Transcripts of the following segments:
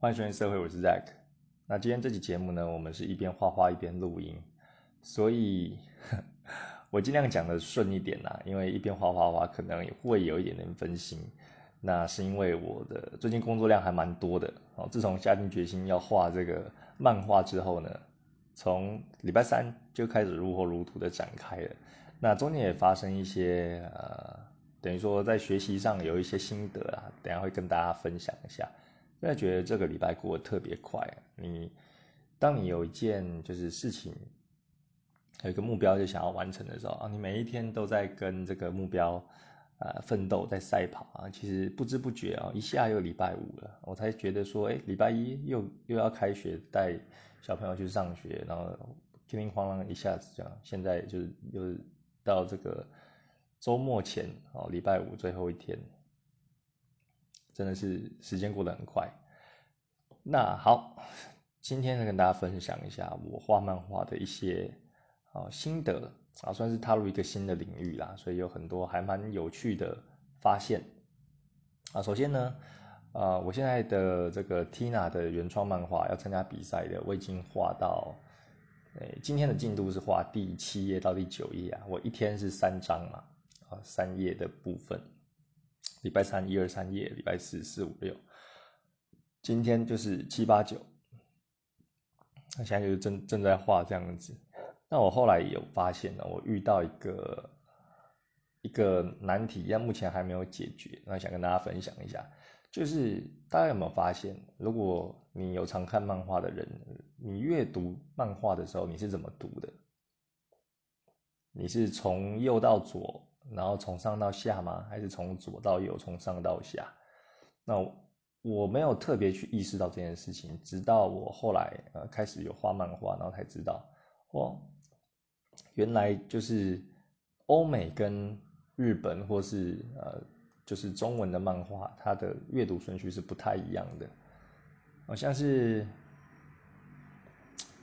欢迎收听社会，我是 Zack。那今天这期节目呢，我们是一边画画一边录音，所以我尽量讲的顺一点啦，因为一边画画的话，可能也会有一点点分心。那是因为我的最近工作量还蛮多的哦。自从下定决心要画这个漫画之后呢，从礼拜三就开始如火如荼的展开了。那中间也发生一些呃，等于说在学习上有一些心得啊，等下会跟大家分享一下。真的觉得这个礼拜过得特别快。你当你有一件就是事情，有一个目标就想要完成的时候啊，你每一天都在跟这个目标呃奋斗，在赛跑啊。其实不知不觉啊，一下又礼拜五了，我才觉得说，哎，礼拜一又又要开学，带小朋友去上学，然后叮叮哐啷一下子这样，现在就是又到这个周末前哦，礼拜五最后一天。真的是时间过得很快。那好，今天呢跟大家分享一下我画漫画的一些啊心得啊，算是踏入一个新的领域啦，所以有很多还蛮有趣的发现啊。首先呢，呃，我现在的这个 Tina 的原创漫画要参加比赛的，我已经画到，诶，今天的进度是画第七页到第九页啊。我一天是三张嘛，啊，三页的部分。礼拜三一二三页，礼拜四四五六，今天就是七八九，那现在就是正正在画这样子。那我后来有发现呢，我遇到一个一个难题，但目前还没有解决。那想跟大家分享一下，就是大家有没有发现，如果你有常看漫画的人，你阅读漫画的时候，你是怎么读的？你是从右到左？然后从上到下吗？还是从左到右，从上到下？那我没有特别去意识到这件事情，直到我后来呃开始有画漫画，然后才知道，哦，原来就是欧美跟日本或是呃就是中文的漫画，它的阅读顺序是不太一样的，好像是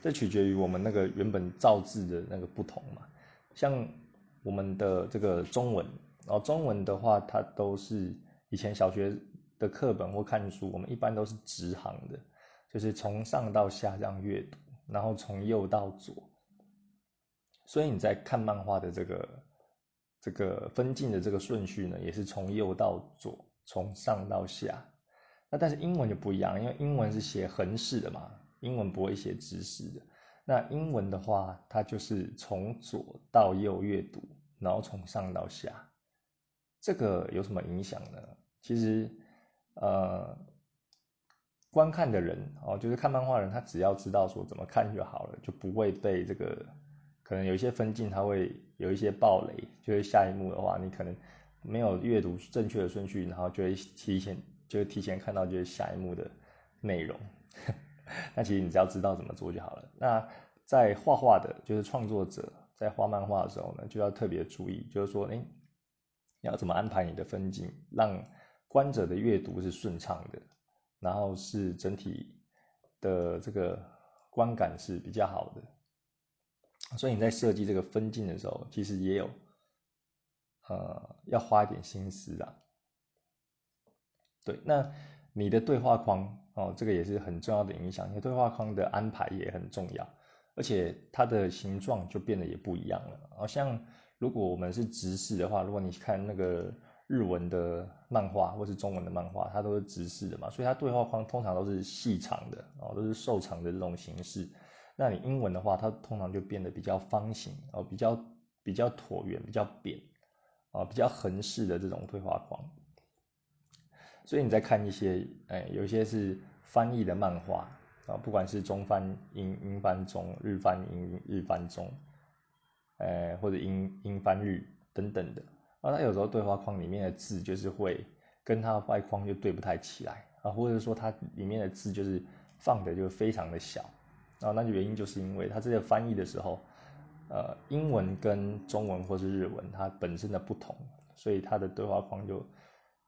这取决于我们那个原本造字的那个不同嘛，像。我们的这个中文，然后中文的话，它都是以前小学的课本或看书，我们一般都是直行的，就是从上到下这样阅读，然后从右到左。所以你在看漫画的这个这个分镜的这个顺序呢，也是从右到左，从上到下。那但是英文就不一样，因为英文是写横式的嘛，英文不会写直式的。那英文的话，它就是从左到右阅读，然后从上到下，这个有什么影响呢？其实，呃，观看的人哦，就是看漫画人，他只要知道说怎么看就好了，就不会被这个可能有一些分镜，他会有一些暴雷，就是下一幕的话，你可能没有阅读正确的顺序，然后就会提前就提前看到就是下一幕的内容。那其实你只要知道怎么做就好了。那在画画的，就是创作者在画漫画的时候呢，就要特别注意，就是说，哎，要怎么安排你的分镜，让观者的阅读是顺畅的，然后是整体的这个观感是比较好的。所以你在设计这个分镜的时候，其实也有，呃，要花一点心思的。对，那你的对话框。哦，这个也是很重要的影响，你对话框的安排也很重要，而且它的形状就变得也不一样了。好像如果我们是直视的话，如果你看那个日文的漫画或是中文的漫画，它都是直视的嘛，所以它对话框通常都是细长的，哦，都是瘦长的这种形式。那你英文的话，它通常就变得比较方形，哦，比较比较椭圆，比较扁，哦，比较横式的这种对话框。所以你在看一些，哎，有一些是翻译的漫画啊，不管是中翻英、英翻中、日翻英、日翻中，哎，或者英英翻日等等的，啊，它有时候对话框里面的字就是会跟它外框就对不太起来啊，或者说它里面的字就是放的就非常的小，啊，那原因就是因为它这个翻译的时候，呃，英文跟中文或是日文它本身的不同，所以它的对话框就。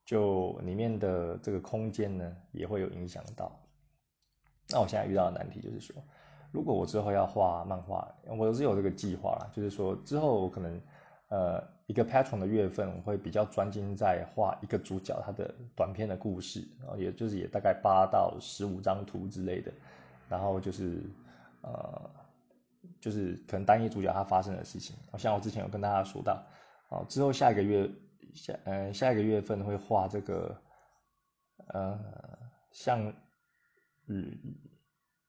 就里面的这个空间呢，也会有影响到。那我现在遇到的难题就是说，如果我之后要画漫画，我是有这个计划啦，就是说之后我可能呃一个 Patron 的月份，我会比较专精在画一个主角他的短片的故事，然后也就是也大概八到十五张图之类的，然后就是呃就是可能单一主角他发生的事情，像我之前有跟大家说到，哦之后下一个月下呃下一个月份会画这个呃像日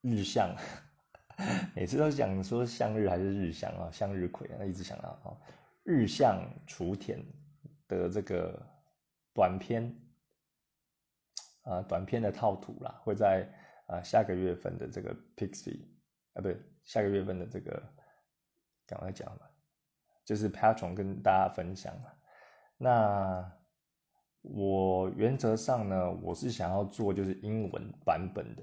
日向。每次都讲说向日还是日向啊，向日葵啊，一直想到啊，日向雏田的这个短片啊，短片的套图啦，会在啊下个月份的这个 Pixie 啊，不对，下个月份的这个赶快讲吧，就是 Patron 跟大家分享嘛。那我原则上呢，我是想要做就是英文版本的。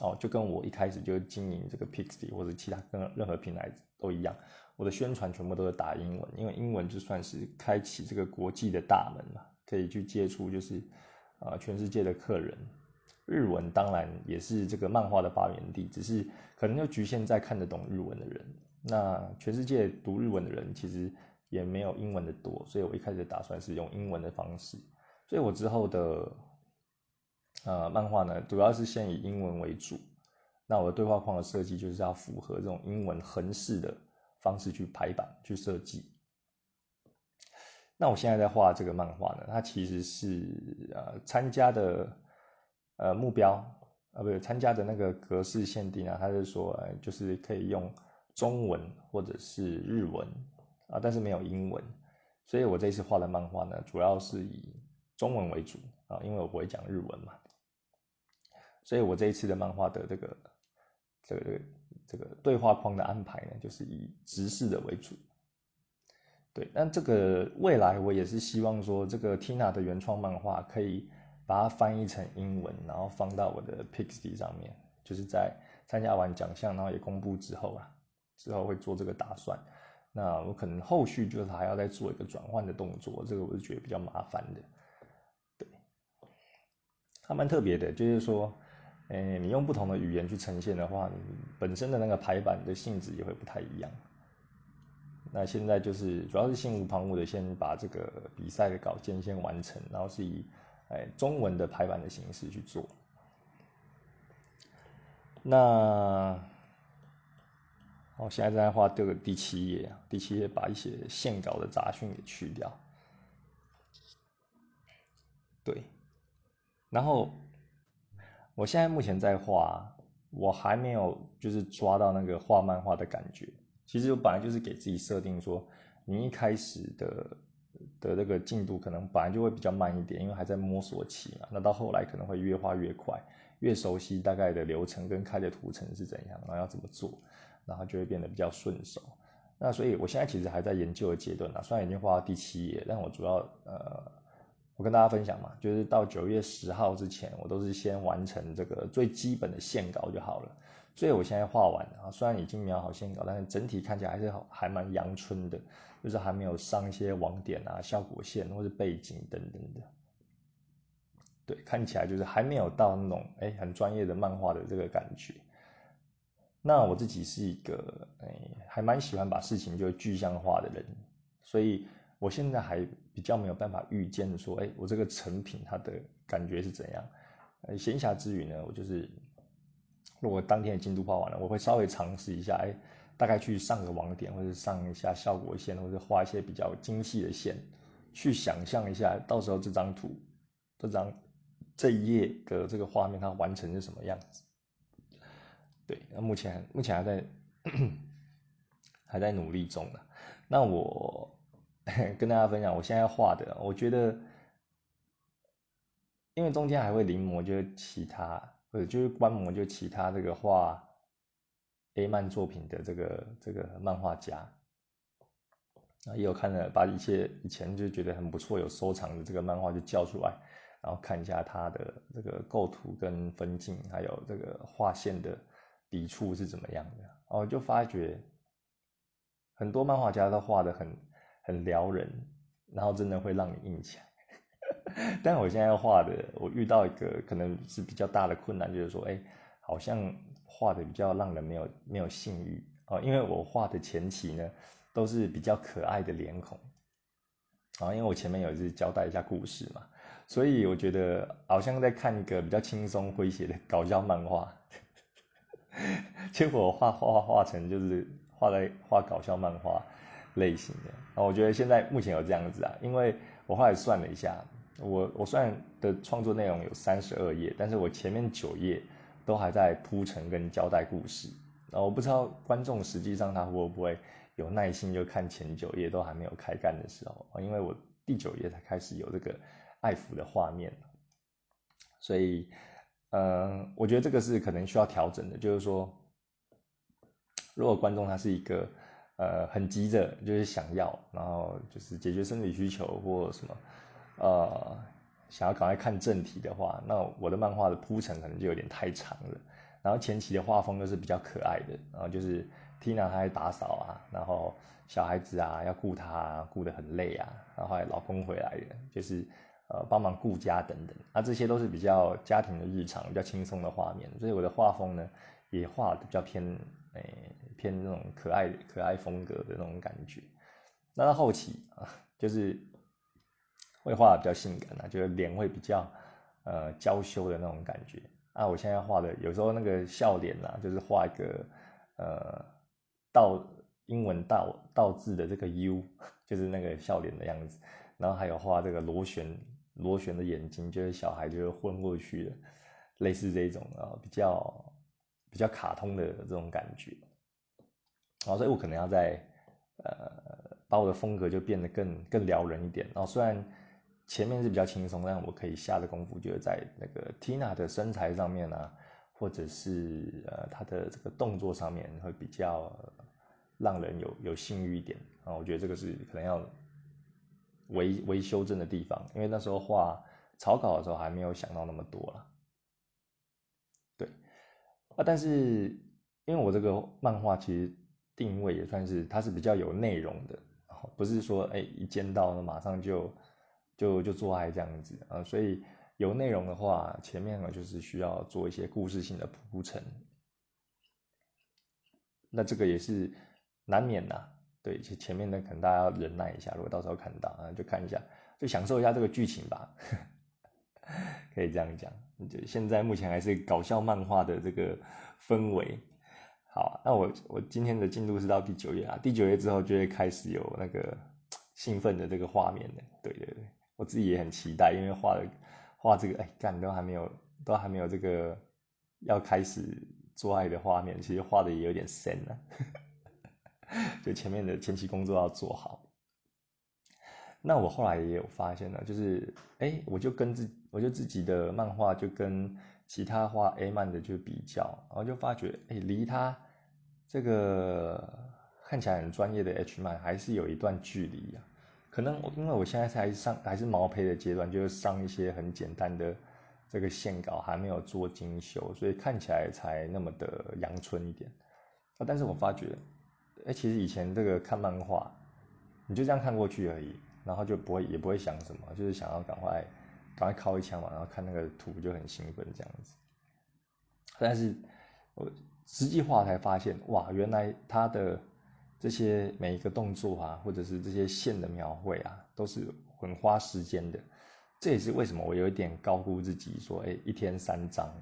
哦，就跟我一开始就经营这个 Pixie 或者其他跟任何平台都一样，我的宣传全部都是打英文，因为英文就算是开启这个国际的大门嘛，可以去接触就是啊全世界的客人。日文当然也是这个漫画的发源地，只是可能就局限在看得懂日文的人。那全世界读日文的人其实也没有英文的多，所以我一开始打算是用英文的方式，所以我之后的。呃，漫画呢，主要是先以英文为主。那我的对话框的设计就是要符合这种英文横式的方式去排版去设计。那我现在在画这个漫画呢，它其实是呃参加的呃目标啊，不是参加的那个格式限定啊，它是说就是可以用中文或者是日文啊，但是没有英文。所以我这次画的漫画呢，主要是以中文为主啊，因为我不会讲日文嘛。所以我这一次的漫画的这个这个这个对话框的安排呢，就是以直视的为主。对，那这个未来我也是希望说，这个 Tina 的原创漫画可以把它翻译成英文，然后放到我的 Pixie 上面。就是在参加完奖项，然后也公布之后啊，之后会做这个打算。那我可能后续就是还要再做一个转换的动作，这个我是觉得比较麻烦的。对，还蛮特别的，就是说。诶，你用不同的语言去呈现的话，本身的那个排版的性质也会不太一样。那现在就是主要是心无旁骛的，先把这个比赛的稿件先完成，然后是以诶中文的排版的形式去做。那我现在在画这个第七页啊，第七页把一些线稿的杂讯给去掉。对，然后。我现在目前在画，我还没有就是抓到那个画漫画的感觉。其实我本来就是给自己设定说，你一开始的的那个进度可能本来就会比较慢一点，因为还在摸索期嘛。那到后来可能会越画越快，越熟悉大概的流程跟开的图层是怎样，然后要怎么做，然后就会变得比较顺手。那所以我现在其实还在研究的阶段呢，虽然已经画到第七页，但我主要呃。我跟大家分享嘛，就是到九月十号之前，我都是先完成这个最基本的线稿就好了。所以我现在画完啊，虽然已经描好线稿，但是整体看起来还是好还蛮阳春的，就是还没有上一些网点啊、效果线或者背景等等的。对，看起来就是还没有到那种哎很专业的漫画的这个感觉。那我自己是一个哎还蛮喜欢把事情就具象化的人，所以。我现在还比较没有办法预见说，哎，我这个成品它的感觉是怎样？呃，闲暇之余呢，我就是如果当天的进度画完了，我会稍微尝试一下，哎，大概去上个网点，或者上一下效果线，或者画一些比较精细的线，去想象一下，到时候这张图、这张这一页的这个画面它完成是什么样子？对，那目前目前还在 还在努力中呢。那我。跟大家分享，我现在画的，我觉得，因为中间还会临摹，就是其他或者就是观摩，就其他这个画 A 漫作品的这个这个漫画家，啊，也有看了，把一些以前就觉得很不错、有收藏的这个漫画就叫出来，然后看一下他的这个构图跟分镜，还有这个画线的笔触是怎么样的，哦，就发觉很多漫画家都画的很。很撩人，然后真的会让你硬起来。但我现在画的，我遇到一个可能是比较大的困难，就是说，哎，好像画的比较让人没有没有性欲哦，因为我画的前期呢，都是比较可爱的脸孔。啊，因为我前面有是交代一下故事嘛，所以我觉得好像在看一个比较轻松诙谐的搞笑漫画。结果画画画成就是画在画搞笑漫画类型的。啊，我觉得现在目前有这样子啊，因为我后来算了一下，我我算的创作内容有三十二页，但是我前面九页都还在铺陈跟交代故事。啊，我不知道观众实际上他会不会。有耐心就看前九页都还没有开干的时候因为我第九页才开始有这个爱抚的画面，所以，呃，我觉得这个是可能需要调整的，就是说，如果观众他是一个呃很急着就是想要，然后就是解决生理需求或什么，呃，想要赶快看正题的话，那我的漫画的铺陈可能就有点太长了，然后前期的画风都是比较可爱的，然后就是。Tina 她在打扫啊，然后小孩子啊要顾她，顾得很累啊，然后后来老公回来了，就是呃帮忙顾家等等，那这些都是比较家庭的日常，比较轻松的画面，所以我的画风呢也画的比较偏诶偏那种可爱可爱风格的那种感觉。那到后期啊，就是会画的比较性感啊，就是脸会比较呃娇羞的那种感觉。啊，我现在画的有时候那个笑脸啊，就是画一个呃。倒英文倒倒字的这个 U，就是那个笑脸的样子，然后还有画这个螺旋螺旋的眼睛，就是小孩就是昏过去的，类似这种啊，比较比较卡通的这种感觉，然后所以我可能要在呃把我的风格就变得更更撩人一点，然后虽然前面是比较轻松，但我可以下的功夫就是在那个 Tina 的身材上面啊，或者是呃她的这个动作上面会比较。让人有有性欲一点啊，我觉得这个是可能要微微修正的地方，因为那时候画草稿的时候还没有想到那么多了。对啊，但是因为我这个漫画其实定位也算是它是比较有内容的，不是说哎一见到呢马上就就就做爱这样子啊，所以有内容的话，前面呢就是需要做一些故事性的铺陈，那这个也是。难免的，对，前前面的可能大家要忍耐一下，如果到时候看到啊，就看一下，就享受一下这个剧情吧，可以这样讲。就现在目前还是搞笑漫画的这个氛围。好，那我我今天的进度是到第九页啊，第九页之后就会开始有那个兴奋的这个画面的。对对对，我自己也很期待，因为画的画这个，哎，干都还没有，都还没有这个要开始做爱的画面，其实画的也有点深了。就前面的前期工作要做好。那我后来也有发现呢，就是哎，我就跟自我就自己的漫画就跟其他画 A 漫的就比较，然后就发觉哎，离他这个看起来很专业的 H 漫还是有一段距离呀。可能因为我现在才上还是毛坯的阶段，就是上一些很简单的这个线稿，还没有做精修，所以看起来才那么的阳春一点啊。但是我发觉。哎，其实以前这个看漫画，你就这样看过去而已，然后就不会也不会想什么，就是想要赶快赶快靠一枪嘛，然后看那个图就很兴奋这样子。但是我实际画才发现，哇，原来他的这些每一个动作啊，或者是这些线的描绘啊，都是很花时间的。这也是为什么我有一点高估自己，说，哎，一天三张，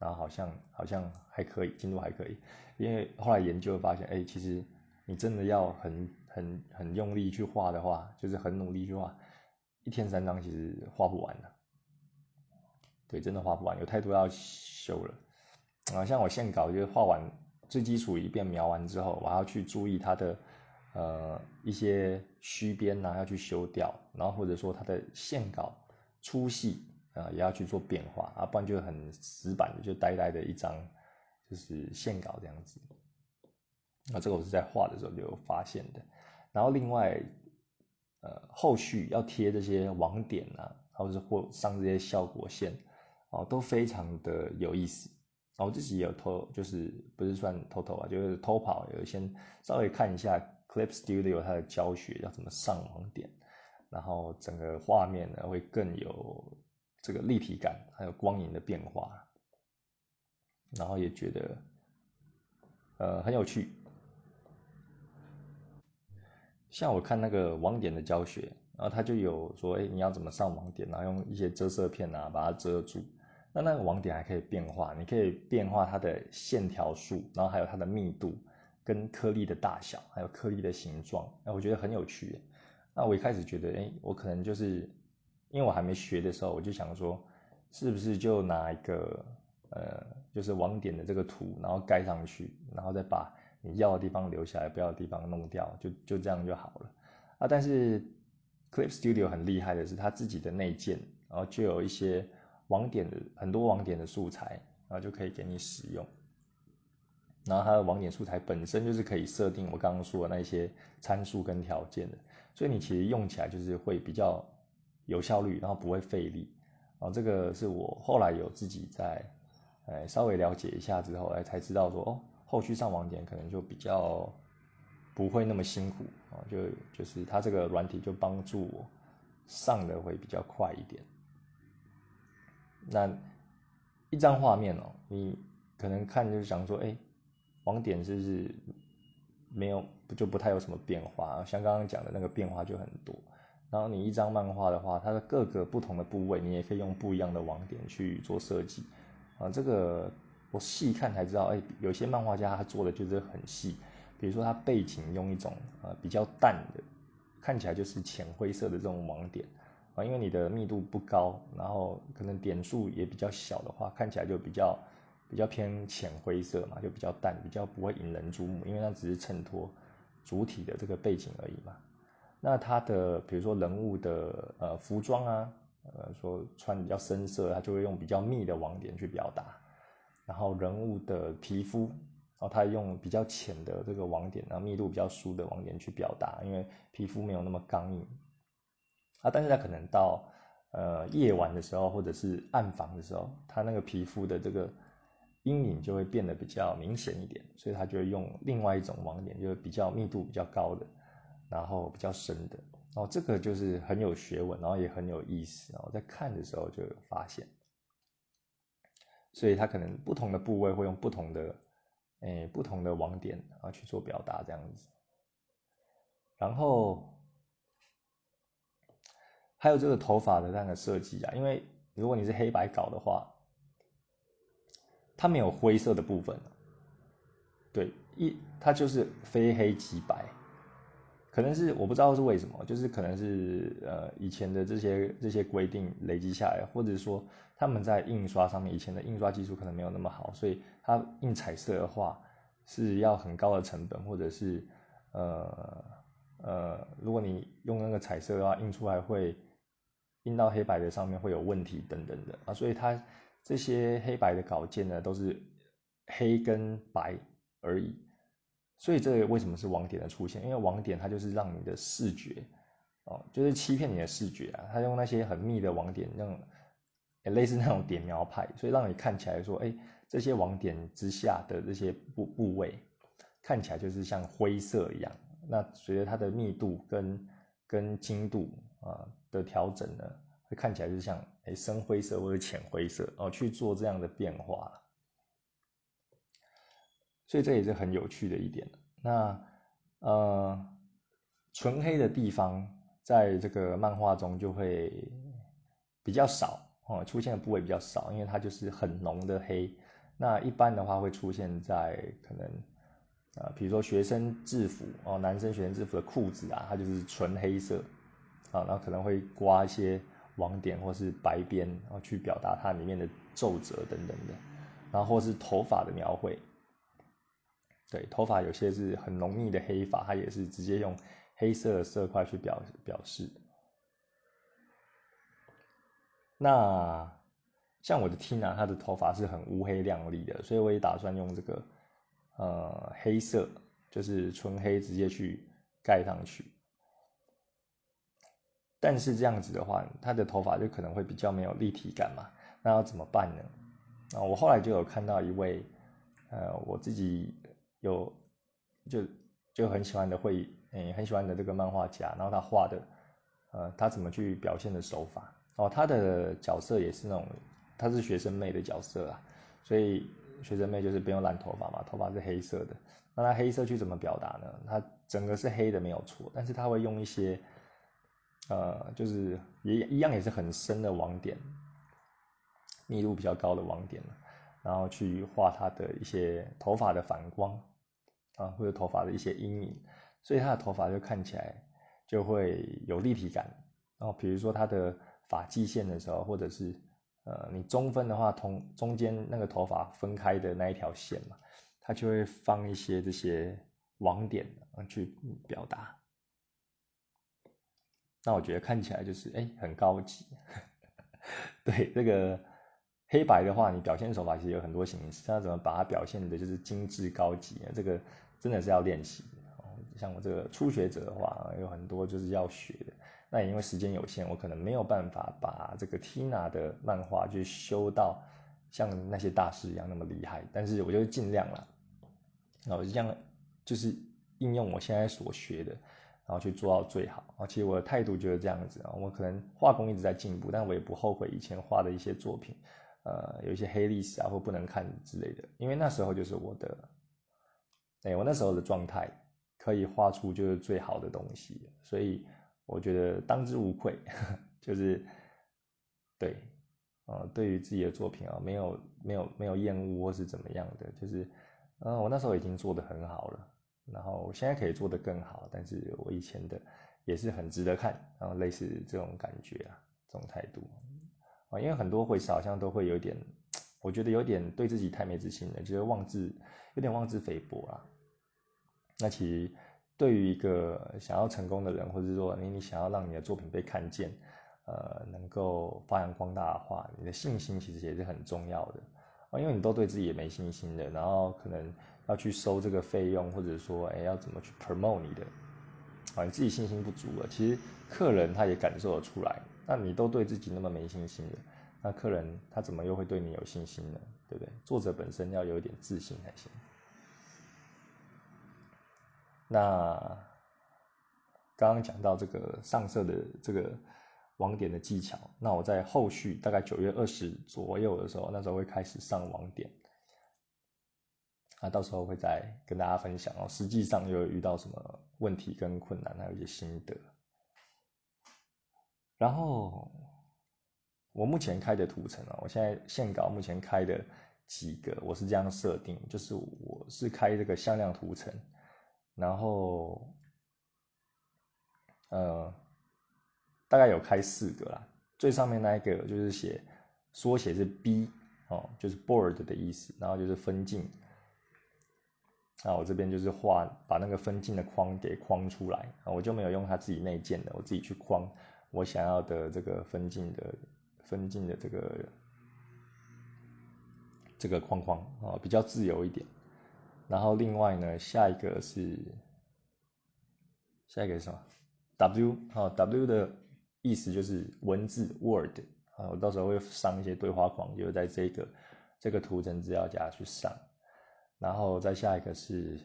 然后好像好像还可以，进度还可以。因为后来研究发现，哎，其实你真的要很很很用力去画的话，就是很努力去画，一天三张其实画不完的。对，真的画不完，有太多要修了。啊，像我线稿就是画完最基础一遍描完之后，我要去注意它的呃一些虚边呐，要去修掉，然后或者说它的线稿粗细啊也要去做变化啊，不然就很死板的，就呆呆的一张。就是线稿这样子，那这个我是在画的时候就有发现的。然后另外，呃，后续要贴这些网点啊，或者是或上这些效果线，哦，都非常的有意思。然后自己也有偷，就是不是算偷偷啊，就是偷跑，有先稍微看一下 Clip Studio 它的教学要怎么上网点，然后整个画面呢会更有这个立体感，还有光影的变化。然后也觉得，呃，很有趣。像我看那个网点的教学，然后他就有说，哎，你要怎么上网点，然后用一些遮色片啊把它遮住。那那个网点还可以变化，你可以变化它的线条数，然后还有它的密度跟颗粒的大小，还有颗粒的形状。哎，我觉得很有趣。那我一开始觉得，哎，我可能就是因为我还没学的时候，我就想说，是不是就拿一个呃，就是网点的这个图，然后盖上去，然后再把你要的地方留下来，不要的地方弄掉，就就这样就好了。啊，但是 Clip Studio 很厉害的是，它自己的内建，然后就有一些。网点的很多网点的素材，然后就可以给你使用。然后它的网点素材本身就是可以设定我刚刚说的那些参数跟条件的，所以你其实用起来就是会比较有效率，然后不会费力。啊，这个是我后来有自己在，呃，稍微了解一下之后，哎，才知道说，哦，后续上网点可能就比较不会那么辛苦啊，就就是它这个软体就帮助我上的会比较快一点。那一张画面哦，你可能看就是想说，哎，网点是不是没有就不太有什么变化？像刚刚讲的那个变化就很多。然后你一张漫画的话，它的各个不同的部位，你也可以用不一样的网点去做设计。啊，这个我细看才知道，哎，有些漫画家他做的就是很细，比如说他背景用一种呃比较淡的，看起来就是浅灰色的这种网点。啊，因为你的密度不高，然后可能点数也比较小的话，看起来就比较比较偏浅灰色嘛，就比较淡，比较不会引人注目，因为它只是衬托主体的这个背景而已嘛。那他的比如说人物的呃服装啊，呃说穿比较深色，他就会用比较密的网点去表达。然后人物的皮肤，然后它用比较浅的这个网点，然后密度比较疏的网点去表达，因为皮肤没有那么刚硬。啊，但是他可能到呃夜晚的时候，或者是暗房的时候，他那个皮肤的这个阴影就会变得比较明显一点，所以他就会用另外一种网点，就是比较密度比较高的，然后比较深的，然后这个就是很有学问，然后也很有意思，然后在看的时候就有发现，所以它可能不同的部位会用不同的诶不同的网点啊去做表达这样子，然后。还有这个头发的那个设计啊，因为如果你是黑白稿的话，它没有灰色的部分，对，一它就是非黑即白，可能是我不知道是为什么，就是可能是呃以前的这些这些规定累积下来，或者说他们在印刷上面以前的印刷技术可能没有那么好，所以它印彩色的话是要很高的成本，或者是呃呃如果你用那个彩色的话，印出来会。印到黑白的上面会有问题等等的啊，所以它这些黑白的稿件呢都是黑跟白而已，所以这个为什么是网点的出现？因为网点它就是让你的视觉哦，就是欺骗你的视觉啊，它用那些很密的网点，让类似那种点描派，所以让你看起来说，哎，这些网点之下的这些部部位看起来就是像灰色一样。那随着它的密度跟跟精度啊。的调整呢，会看起来就像诶深灰色或者浅灰色哦，去做这样的变化所以这也是很有趣的一点。那呃，纯黑的地方在这个漫画中就会比较少哦，出现的部位比较少，因为它就是很浓的黑。那一般的话会出现在可能啊，比如说学生制服哦，男生学生制服的裤子啊，它就是纯黑色。啊，然后可能会刮一些网点或是白边，然后去表达它里面的皱褶等等的，然后或是头发的描绘，对，头发有些是很浓密的黑发，它也是直接用黑色的色块去表表示。那像我的 Tina，她的头发是很乌黑亮丽的，所以我也打算用这个呃黑色，就是纯黑直接去盖上去。但是这样子的话，她的头发就可能会比较没有立体感嘛，那要怎么办呢？啊，我后来就有看到一位，呃，我自己有就就很喜欢的会，诶，很喜欢的这个漫画家，然后他画的，呃，他怎么去表现的手法，哦，他的角色也是那种，他是学生妹的角色啊，所以学生妹就是不用染头发嘛，头发是黑色的，那他黑色去怎么表达呢？他整个是黑的没有错，但是他会用一些，呃，就是也一样也是很深的网点，密度比较高的网点，然后去画他的一些头发的反光，啊，或者头发的一些阴影，所以他的头发就看起来就会有立体感。然后比如说他的发际线的时候，或者是呃，你中分的话，同中间那个头发分开的那一条线嘛。他就会放一些这些网点去表达，那我觉得看起来就是哎很高级。对这个黑白的话，你表现手法其实有很多形式，要怎么把它表现的就是精致高级啊？这个真的是要练习。像我这个初学者的话，有很多就是要学的。那也因为时间有限，我可能没有办法把这个 Tina 的漫画去修到像那些大师一样那么厉害，但是我就尽量了。然后这样就是应用我现在所学的，然后去做到最好。啊，其实我的态度就是这样子啊，我可能画工一直在进步，但我也不后悔以前画的一些作品，呃，有一些黑历史啊或不能看之类的，因为那时候就是我的，哎，我那时候的状态可以画出就是最好的东西，所以我觉得当之无愧，就是对，呃，对于自己的作品啊，没有没有没有厌恶或是怎么样的，就是。嗯，我那时候已经做得很好了，然后我现在可以做得更好，但是我以前的也是很值得看，然后类似这种感觉啊，这种态度啊，因为很多会师好像都会有点，我觉得有点对自己太没自信了，觉得妄自有点妄自菲薄啊。那其实对于一个想要成功的人，或者说你你想要让你的作品被看见，呃，能够发扬光大的话，你的信心其实也是很重要的。啊，因为你都对自己也没信心的，然后可能要去收这个费用，或者说，哎，要怎么去 promote 你的，啊，你自己信心不足了，其实客人他也感受得出来。那你都对自己那么没信心的，那客人他怎么又会对你有信心呢？对不对？作者本身要有一点自信才行。那刚刚讲到这个上色的这个。网点的技巧，那我在后续大概九月二十左右的时候，那时候会开始上网点，啊，到时候会再跟大家分享哦。实际上又遇到什么问题跟困难，还有一些心得。然后我目前开的图层啊，我现在线稿目前开的几个，我是这样设定，就是我是开这个向量图层，然后，呃。大概有开四个啦，最上面那一个就是写缩写是 B 哦，就是 board 的意思，然后就是分镜。那我这边就是画把那个分镜的框给框出来，我就没有用它自己内建的，我自己去框我想要的这个分镜的分镜的这个这个框框啊，比较自由一点。然后另外呢，下一个是下一个是什么？W 哦，W 的。意思就是文字 Word 啊，我到时候会上一些对话框，就在这个这个图层资料夹去上，然后再下一个是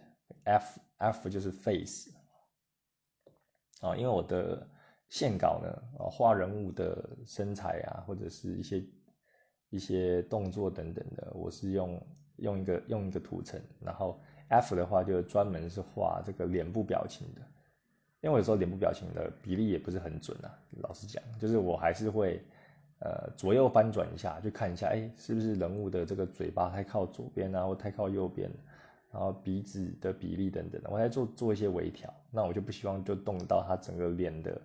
F F 就是 Face 啊，因为我的线稿呢啊画人物的身材啊或者是一些一些动作等等的，我是用用一个用一个图层，然后 F 的话就专门是画这个脸部表情的。因为我有时候脸部表情的比例也不是很准啊，老实讲，就是我还是会，呃，左右翻转一下，去看一下，哎，是不是人物的这个嘴巴太靠左边啊，或太靠右边，然后鼻子的比例等等的，我在做做一些微调。那我就不希望就动到他整个脸的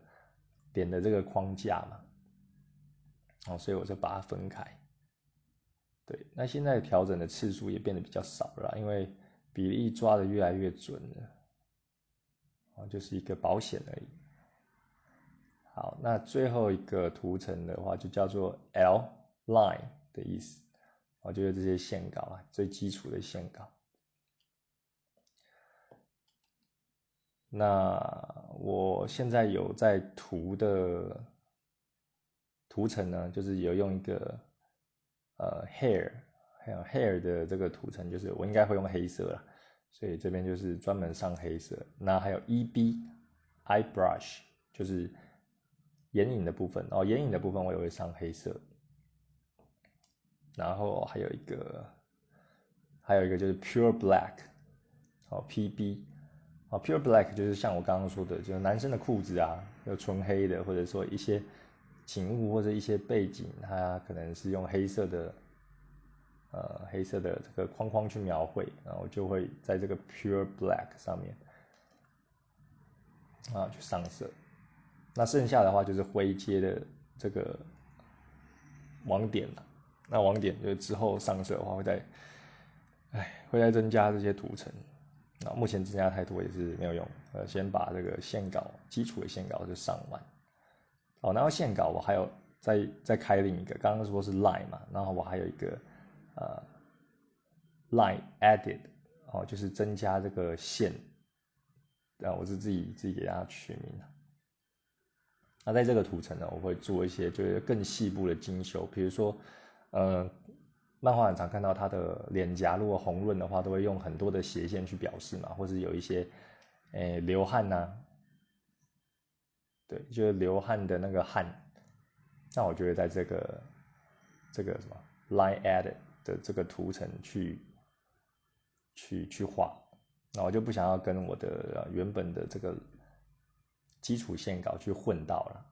脸的这个框架嘛，哦，所以我就把它分开。对，那现在调整的次数也变得比较少了，因为比例抓的越来越准了。啊就是一个保险而已。好，那最后一个图层的话，就叫做 L line 的意思，啊，就是这些线稿啊，最基础的线稿。那我现在有在图的图层呢，就是有用一个呃 hair，还有 hair 的这个图层，就是我应该会用黑色了。所以这边就是专门上黑色，那还有 E B eye brush 就是眼影的部分哦，眼影的部分我也会上黑色，然后还有一个，还有一个就是 pure black 哦 P B 啊，pure black 就是像我刚刚说的，就是男生的裤子啊，有纯黑的，或者说一些景物或者一些背景，它可能是用黑色的，呃，黑色的这个框框去描绘，然后就会在这个 pure black 上面啊去上色。那剩下的话就是灰阶的这个网点了。那网点就之后上色的话会再，哎，会再增加这些图层。那目前增加太多也是没有用，呃，先把这个线稿基础的线稿就上完。哦，然后线稿我还有再再开另一个，刚刚说是 line 嘛，然后我还有一个呃 line edit，哦，就是增加这个线，啊，我是自己自己给大家取名的。那在这个图层呢，我会做一些就是更细部的精修，比如说。呃，漫画很常看到他的脸颊，如果红润的话，都会用很多的斜线去表示嘛，或者有一些，诶流汗呐，对，就是流汗的那个汗。那我就会在这个这个什么 line edit 的这个图层去去去画，那我就不想要跟我的原本的这个基础线稿去混到了。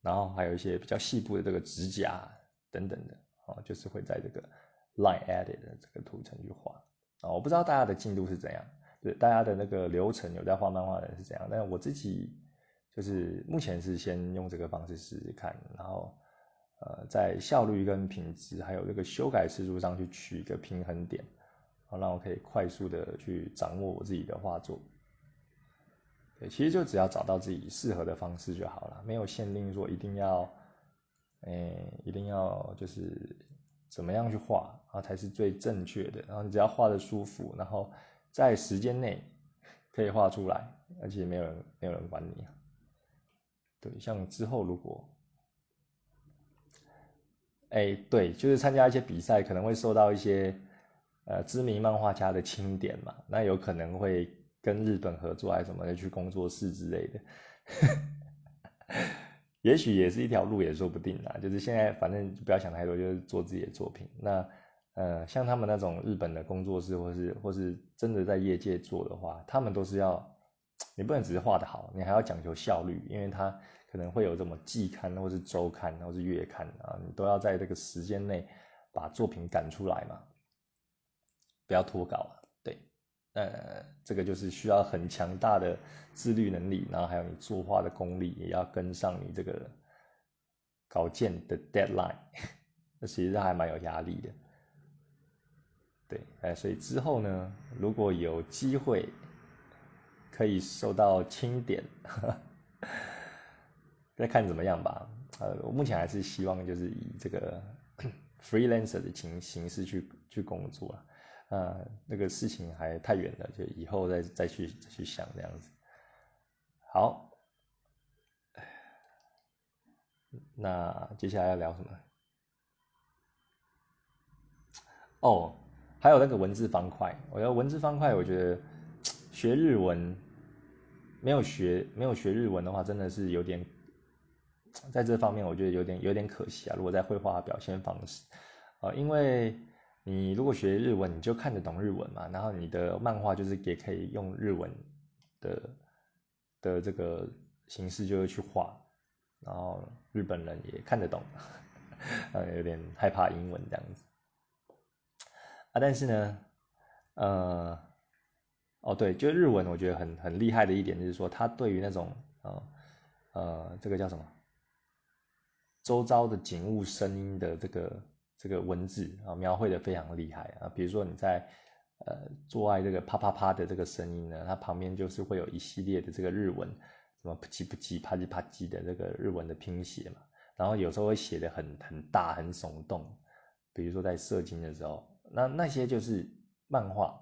然后还有一些比较细部的这个指甲等等的啊，就是会在这个 line edit 的这个图层去画啊。我不知道大家的进度是怎样，对大家的那个流程有在画漫画的人是怎样，但我自己就是目前是先用这个方式试试看，然后呃在效率跟品质还有这个修改次数上去取一个平衡点，好让我可以快速的去掌握我自己的画作。对，其实就只要找到自己适合的方式就好了，没有限定说一定要，诶，一定要就是怎么样去画啊才是最正确的。然后你只要画的舒服，然后在时间内可以画出来，而且没有人没有人管你。对，像之后如果，哎，对，就是参加一些比赛，可能会受到一些呃知名漫画家的钦点嘛，那有可能会。跟日本合作还是什么的去工作室之类的，也许也是一条路也说不定啦。就是现在反正不要想太多，就是做自己的作品。那呃，像他们那种日本的工作室，或是或是真的在业界做的话，他们都是要，你不能只是画的好，你还要讲求效率，因为他可能会有这么季刊或是周刊或是月刊啊，你都要在这个时间内把作品赶出来嘛，不要脱稿啊。呃，这个就是需要很强大的自律能力，然后还有你作画的功力，也要跟上你这个稿件的 deadline，那其实还蛮有压力的。对，哎，所以之后呢，如果有机会可以受到钦点，再看怎么样吧。呃，我目前还是希望就是以这个 freelancer 的形形式去去工作。啊，呃那个事情还太远了，就以后再再去再去想这样子。好，那接下来要聊什么？哦，还有那个文字方块。我觉得文字方块，我觉得学日文没有学没有学日文的话，真的是有点在这方面，我觉得有点有点可惜啊。如果在绘画表现方式啊，因为。你如果学日文，你就看得懂日文嘛，然后你的漫画就是也可以用日文的的这个形式就是去画，然后日本人也看得懂，呃，有点害怕英文这样子啊，但是呢，呃，哦对，就日文我觉得很很厉害的一点就是说，它对于那种呃呃这个叫什么，周遭的景物声音的这个。这个文字啊，描绘的非常厉害啊。比如说你在呃做爱这个啪啪啪的这个声音呢，它旁边就是会有一系列的这个日文，什么不叽不叽、啪叽啪叽的这个日文的拼写嘛。然后有时候会写的很很大、很耸动，比如说在射精的时候，那那些就是漫画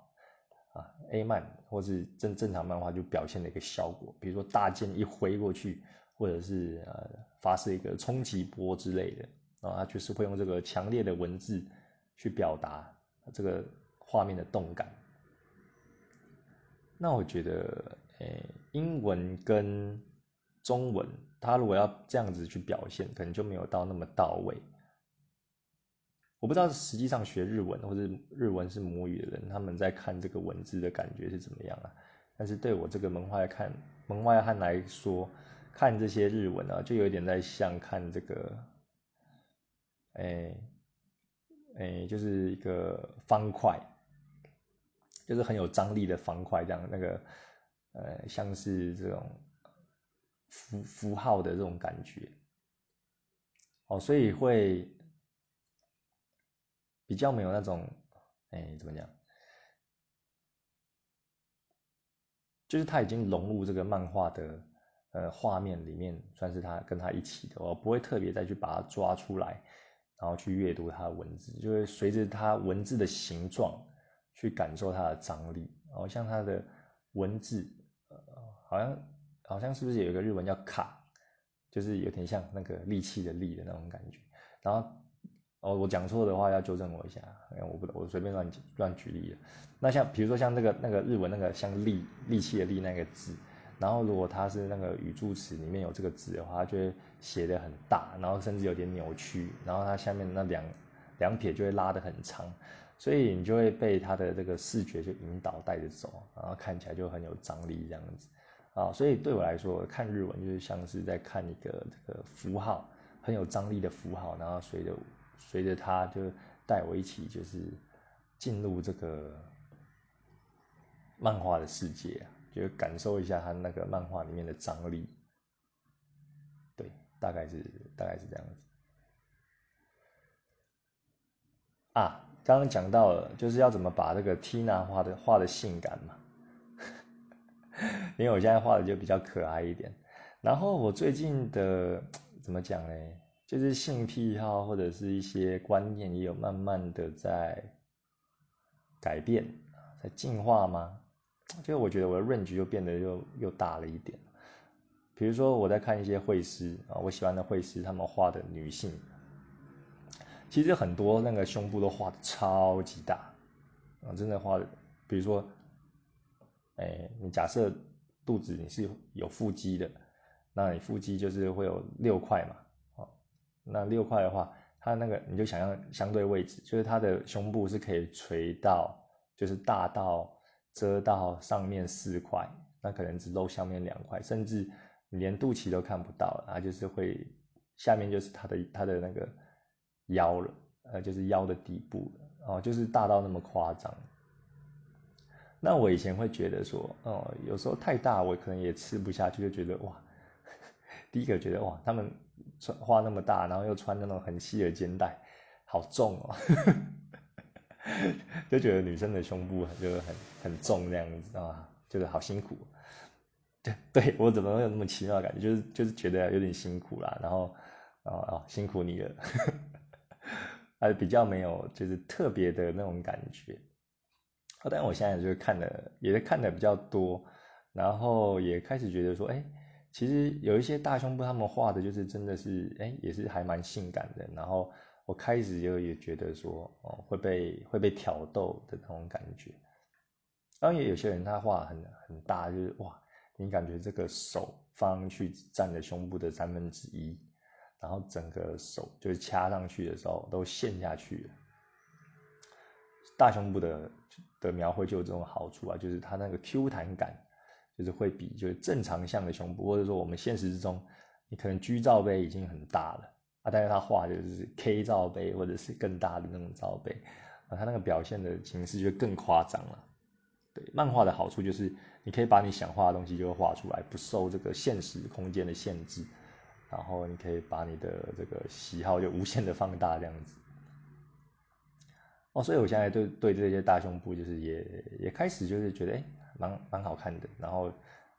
啊，A 漫或是正正常漫画就表现的一个效果。比如说大剑一挥过去，或者是呃发射一个冲击波之类的。啊，他就是会用这个强烈的文字去表达这个画面的动感。那我觉得，诶，英文跟中文，它如果要这样子去表现，可能就没有到那么到位。我不知道实际上学日文或者日文是母语的人，他们在看这个文字的感觉是怎么样啊？但是对我这个门外看门外汉来说，看这些日文啊，就有点在像看这个，哎哎，就是一个方块，就是很有张力的方块，这样那个呃，像是这种符符号的这种感觉。哦，所以会比较没有那种，哎，怎么讲？就是他已经融入这个漫画的呃画面里面，算是他跟他一起的，我不会特别再去把它抓出来，然后去阅读它的文字，就会随着它文字的形状去感受它的张力。然后像它的文字，呃，好像好像是不是有一个日文叫卡？就是有点像那个利器的利的那种感觉，然后哦，我讲错的话要纠正我一下，我不我随便乱乱举例了。那像比如说像那个那个日文那个像利利器的利那个字，然后如果它是那个语助词里面有这个字的话，它就会写的很大，然后甚至有点扭曲，然后它下面那两两撇就会拉的很长，所以你就会被它的这个视觉就引导带着走，然后看起来就很有张力这样子。啊，所以对我来说，看日文就是像是在看一个这个符号，很有张力的符号，然后随着随着他就带我一起就是进入这个漫画的世界，就感受一下他那个漫画里面的张力。对，大概是大概是这样子。啊，刚刚讲到了，就是要怎么把这个 Tina 画的画的性感嘛。因为我现在画的就比较可爱一点，然后我最近的怎么讲呢？就是性癖好或者是一些观念也有慢慢的在改变，在进化吗？就我觉得我的 range 又变得又又大了一点。比如说我在看一些绘师啊，我喜欢的绘师他们画的女性，其实很多那个胸部都画的超级大啊，真的画的，比如说。哎，你假设肚子你是有腹肌的，那你腹肌就是会有六块嘛，那六块的话，它那个你就想象相对位置，就是它的胸部是可以垂到，就是大到遮到上面四块，那可能只露下面两块，甚至你连肚脐都看不到，它就是会下面就是它的它的那个腰了，呃，就是腰的底部了哦，就是大到那么夸张。那我以前会觉得说，哦，有时候太大，我可能也吃不下去，就觉得哇，第一个觉得哇，他们穿花那么大，然后又穿那种很细的肩带，好重哦，就觉得女生的胸部就很很重这样子啊，就是好辛苦。对，对我怎么会有那么奇妙的感觉？就是就是觉得有点辛苦啦，然后啊啊辛苦你了，还比较没有就是特别的那种感觉。但我现在就是看的，也是看的比较多，然后也开始觉得说，哎，其实有一些大胸部他们画的，就是真的是，哎，也是还蛮性感的。然后我开始就也觉得说，哦，会被会被挑逗的那种感觉。当然也有些人他画很很大，就是哇，你感觉这个手放去占了胸部的三分之一，然后整个手就是掐上去的时候都陷下去了。大胸部的的描绘就有这种好处啊，就是它那个 Q 弹感，就是会比就是正常像的胸部，或者说我们现实之中，你可能 G 罩杯已经很大了啊，但是他画就是 K 罩杯或者是更大的那种罩杯啊，他那个表现的形式就更夸张了。对，漫画的好处就是你可以把你想画的东西就画出来，不受这个现实空间的限制，然后你可以把你的这个喜好就无限的放大这样子。哦，所以我现在对对这些大胸部就是也也开始就是觉得哎，蛮蛮好看的，然后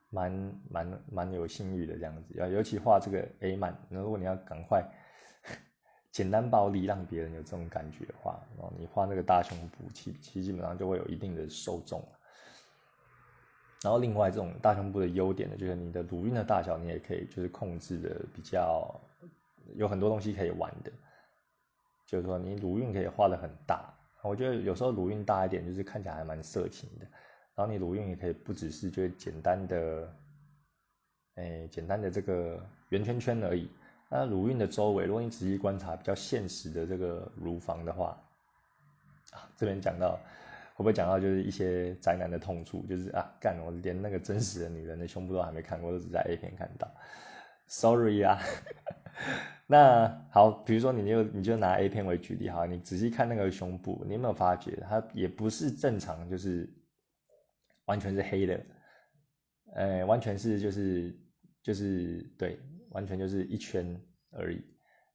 蛮蛮蛮有性欲的这样子。尤尤其画这个 A 漫，那如果你要赶快 简单暴力让别人有这种感觉的话，然后你画那个大胸部，其其实基本上就会有一定的受众。然后另外这种大胸部的优点呢，就是你的乳晕的大小你也可以就是控制的比较有很多东西可以玩的，就是说你乳晕可以画的很大。我觉得有时候乳晕大一点，就是看起来还蛮色情的。然后你乳晕也可以不只是就是简单的，哎，简单的这个圆圈圈而已。那乳晕的周围，如果你仔细观察比较现实的这个乳房的话，啊，这边讲到会不会讲到就是一些宅男的痛处，就是啊，干我连那个真实的女人的胸部都还没看过，都只在 A 片看到，sorry 啊。那好，比如说你就你就拿 A 片为举例哈，你仔细看那个胸部，你有没有发觉它也不是正常，就是完全是黑的，呃，完全是就是就是对，完全就是一圈而已。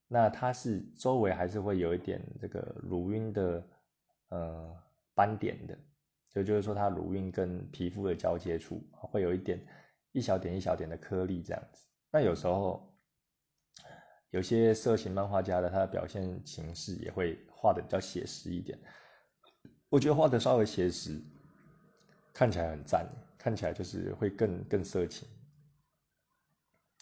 那它是周围还是会有一点这个乳晕的呃斑点的，就就是说它乳晕跟皮肤的交接处会有一点一小点一小点的颗粒这样子。那有时候。有些色情漫画家的他的表现形式也会画的比较写实一点，我觉得画的稍微写实，看起来很赞，看起来就是会更更色情。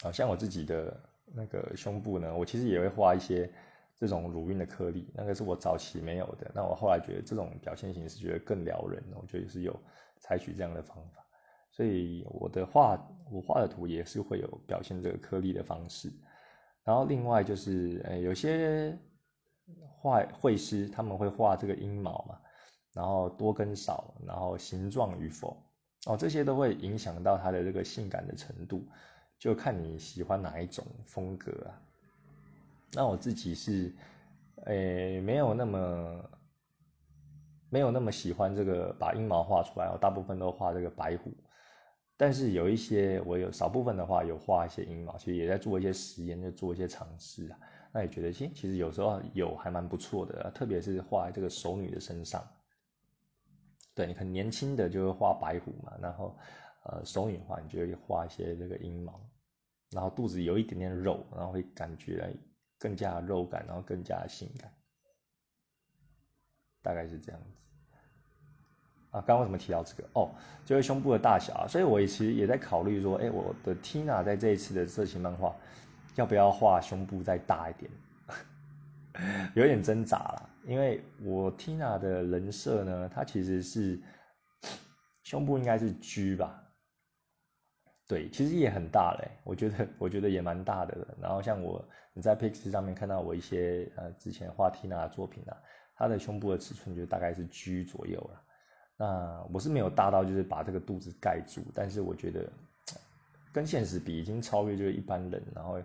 啊，像我自己的那个胸部呢，我其实也会画一些这种乳晕的颗粒，那个是我早期没有的。那我后来觉得这种表现形式觉得更撩人，我觉得是有采取这样的方法，所以我的画我画的图也是会有表现这个颗粒的方式。然后另外就是，呃，有些画绘师他们会画这个阴毛嘛，然后多跟少，然后形状与否，哦，这些都会影响到它的这个性感的程度，就看你喜欢哪一种风格啊。那我自己是，诶，没有那么，没有那么喜欢这个把阴毛画出来，我大部分都画这个白虎。但是有一些，我有少部分的话有画一些阴毛，其实也在做一些实验，就做一些尝试啊。那也觉得，其实有时候有还蛮不错的，特别是画这个熟女的身上。对你，很年轻的就会画白虎嘛，然后呃手女的话，你就会画一些这个阴毛，然后肚子有一点点肉，然后会感觉更加肉感，然后更加性感，大概是这样子。啊，刚刚为什么提到这个？哦，就是胸部的大小啊，所以我其实也在考虑说，哎，我的 Tina 在这一次的色情漫画，要不要画胸部再大一点？有点挣扎了，因为我 Tina 的人设呢，她其实是胸部应该是 G 吧？对，其实也很大嘞，我觉得，我觉得也蛮大的。然后像我你在 Pix 上面看到我一些呃之前画 Tina 的作品啊，她的胸部的尺寸就大概是 G 左右了。那我是没有大到就是把这个肚子盖住，但是我觉得跟现实比已经超越就是一般人，然后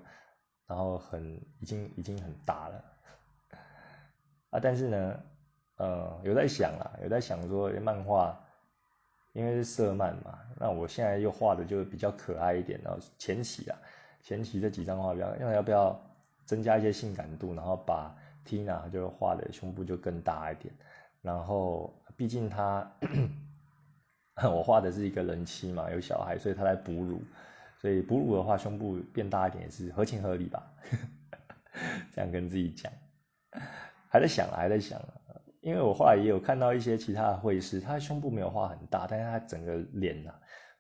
然后很已经已经很大了啊！但是呢，呃，有在想啊，有在想说漫画因为是色漫嘛，那我现在又画的就比较可爱一点，然后前期啊前期这几张画比较，要要不要增加一些性感度，然后把 Tina 就画的胸部就更大一点，然后。毕竟他，我画的是一个人妻嘛，有小孩，所以他在哺乳，所以哺乳的话，胸部变大一点也是合情合理吧。这样跟自己讲，还在想，还在想，因为我后来也有看到一些其他的绘师，他的胸部没有画很大，但是他整个脸呐，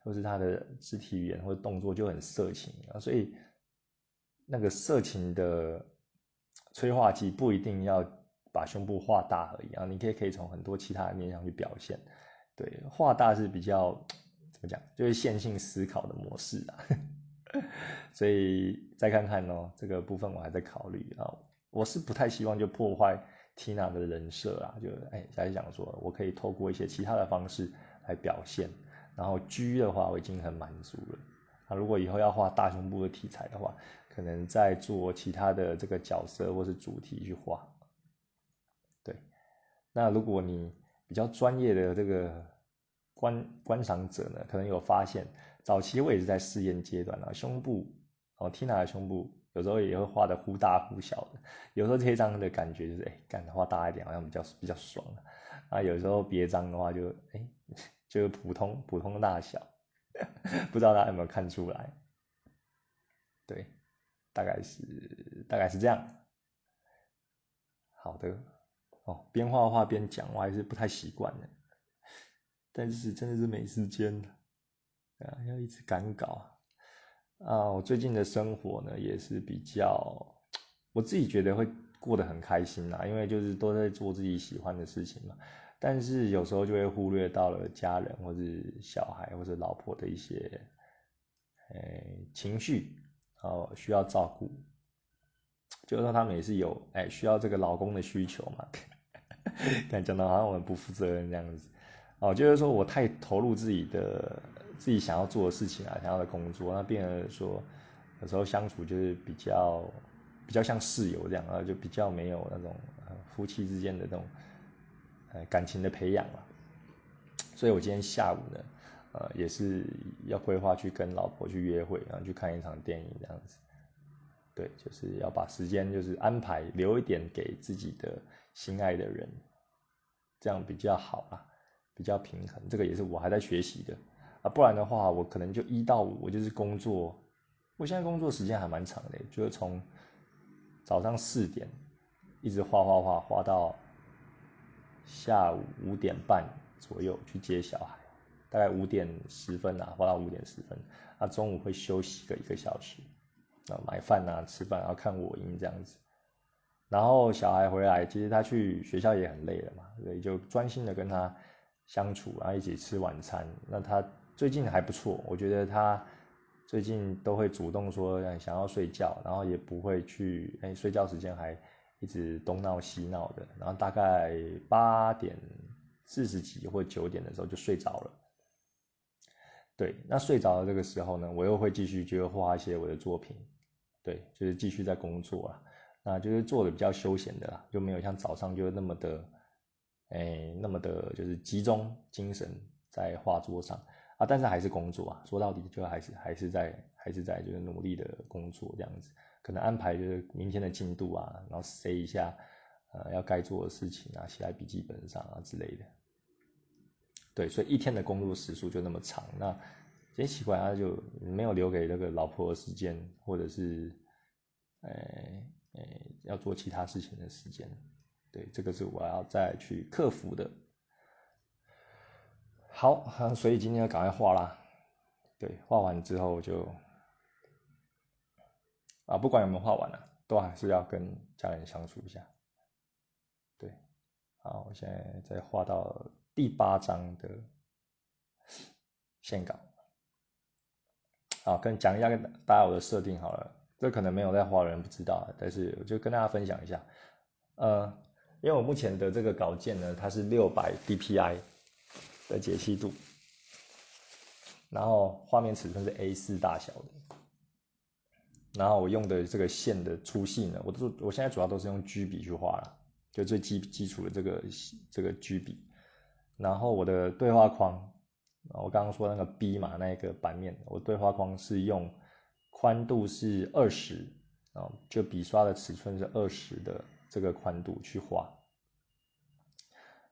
或是他的肢体语言或者动作就很色情啊，所以那个色情的催化剂不一定要。把胸部画大而已啊，你可以可以从很多其他的面向去表现，对，画大是比较怎么讲，就是线性思考的模式啊，所以再看看哦，这个部分我还在考虑啊，我是不太希望就破坏 Tina 的人设啊，就哎，在想说我可以透过一些其他的方式来表现，然后 G 的话我已经很满足了，那如果以后要画大胸部的题材的话，可能再做其他的这个角色或是主题去画。对那如果你比较专业的这个观观赏者呢，可能有发现，早期我也是在试验阶段啊，胸部哦，Tina 的胸部有时候也会画的忽大忽小的，有时候贴张的感觉就是，哎，干画大一点好像比较比较爽啊，有时候别张的话就，哎，就是普通普通大小，不知道大家有没有看出来？对，大概是大概是这样，好的。哦，边画画边讲，我还是不太习惯的。但是真的是没时间啊，要一直赶稿啊。我最近的生活呢，也是比较，我自己觉得会过得很开心啦，因为就是都在做自己喜欢的事情嘛。但是有时候就会忽略到了家人或者小孩或者老婆的一些，哎，情绪，哦需要照顾。就是说他们也是有哎需要这个老公的需求嘛，讲到好像我们不负责任这样子，哦，就是说我太投入自己的自己想要做的事情啊，想要的工作，那变得说有时候相处就是比较比较像室友这样啊，就比较没有那种呃夫妻之间的那种呃感情的培养了。所以我今天下午呢，呃，也是要规划去跟老婆去约会，然后去看一场电影这样子。对，就是要把时间就是安排留一点给自己的心爱的人，这样比较好啊，比较平衡。这个也是我还在学习的啊，不然的话，我可能就一到五我就是工作。我现在工作时间还蛮长的，就是从早上四点一直画画画画到下午五点半左右去接小孩，大概五点十分啊，画到五点十分，啊中午会休息个一个小时。啊买饭啊，吃饭，然后看我音这样子，然后小孩回来，其实他去学校也很累了嘛，所以就专心的跟他相处，然后一起吃晚餐。那他最近还不错，我觉得他最近都会主动说想要睡觉，然后也不会去哎睡觉时间还一直东闹西闹的，然后大概八点四十几或九点的时候就睡着了。对，那睡着的这个时候呢，我又会继续就画一些我的作品。对，就是继续在工作啊，那就是做的比较休闲的啦，就没有像早上就那么的，哎，那么的，就是集中精神在画作上啊，但是还是工作啊，说到底就还是还是在还是在就是努力的工作这样子，可能安排就是明天的进度啊，然后塞一下呃要该做的事情啊，写在笔记本上啊之类的，对，所以一天的工作时数就那么长，那。真奇怪，他就没有留给那个老婆的时间，或者是，呃呃，要做其他事情的时间。对，这个是我要再去克服的。好，所以今天要赶快画啦。对，画完之后就，啊，不管有没有画完啊，都还是要跟家人相处一下。对，好，我现在在画到第八章的线稿。好，跟讲一下跟大家我的设定好了，这可能没有在画的人不知道，但是我就跟大家分享一下。呃，因为我目前的这个稿件呢，它是六百 DPI 的解析度，然后画面尺寸是 A4 大小的，然后我用的这个线的粗细呢，我都我现在主要都是用 G 笔去画了，就最基基础的这个这个 G 笔，然后我的对话框。我刚刚说那个 B 嘛，那一个版面，我对话框是用宽度是二十啊，就笔刷的尺寸是二十的这个宽度去画。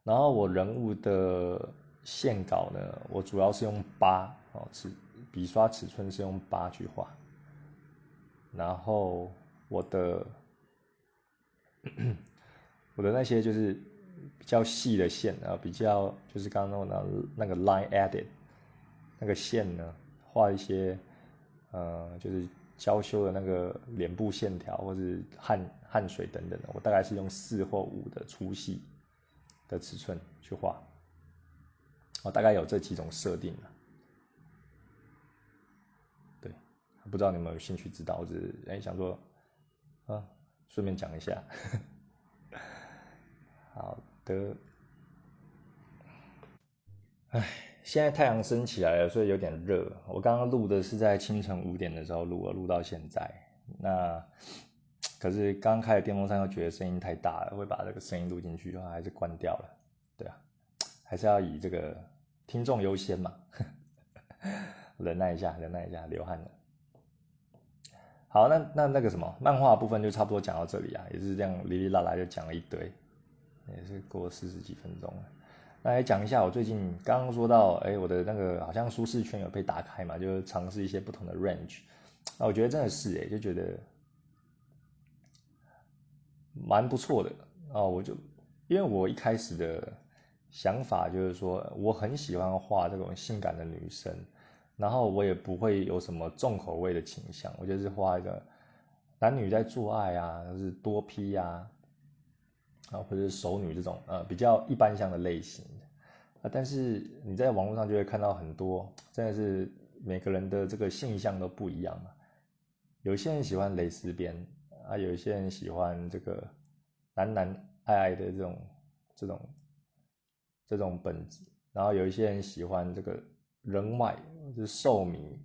然后我人物的线稿呢，我主要是用八哦尺笔刷尺寸是用八去画。然后我的我的那些就是。比较细的线啊，比较就是刚刚那那个 line edit 那个线呢，画一些呃，就是娇羞的那个脸部线条，或是汗汗水等等的，我大概是用四或五的粗细的尺寸去画。我大概有这几种设定对，不知道你们有兴趣知道，或者哎想说啊，顺便讲一下，好。的，哎，现在太阳升起来了，所以有点热。我刚刚录的是在清晨五点的时候录，录到现在。那可是刚开的电风扇又觉得声音太大了，会把这个声音录进去，后还是关掉了。对啊，还是要以这个听众优先嘛。忍耐一下，忍耐一下，流汗了。好，那那那个什么漫画部分就差不多讲到这里啊，也是这样哩哩啦啦就讲了一堆。也是过了四十几分钟了，那来讲一下我最近刚刚说到，哎，我的那个好像舒适圈有被打开嘛，就是尝试一些不同的 range，那我觉得真的是哎，就觉得蛮不错的哦。我就因为我一开始的想法就是说，我很喜欢画这种性感的女生，然后我也不会有什么重口味的倾向，我就是画一个男女在做爱啊，就是多 P 呀。啊，或者是熟女这种呃比较一般向的类型，但是你在网络上就会看到很多，真的是每个人的这个性向都不一样嘛。有些人喜欢蕾丝边啊，有些人喜欢这个男男爱爱的这种这种这种本子，然后有一些人喜欢这个人外就是兽迷，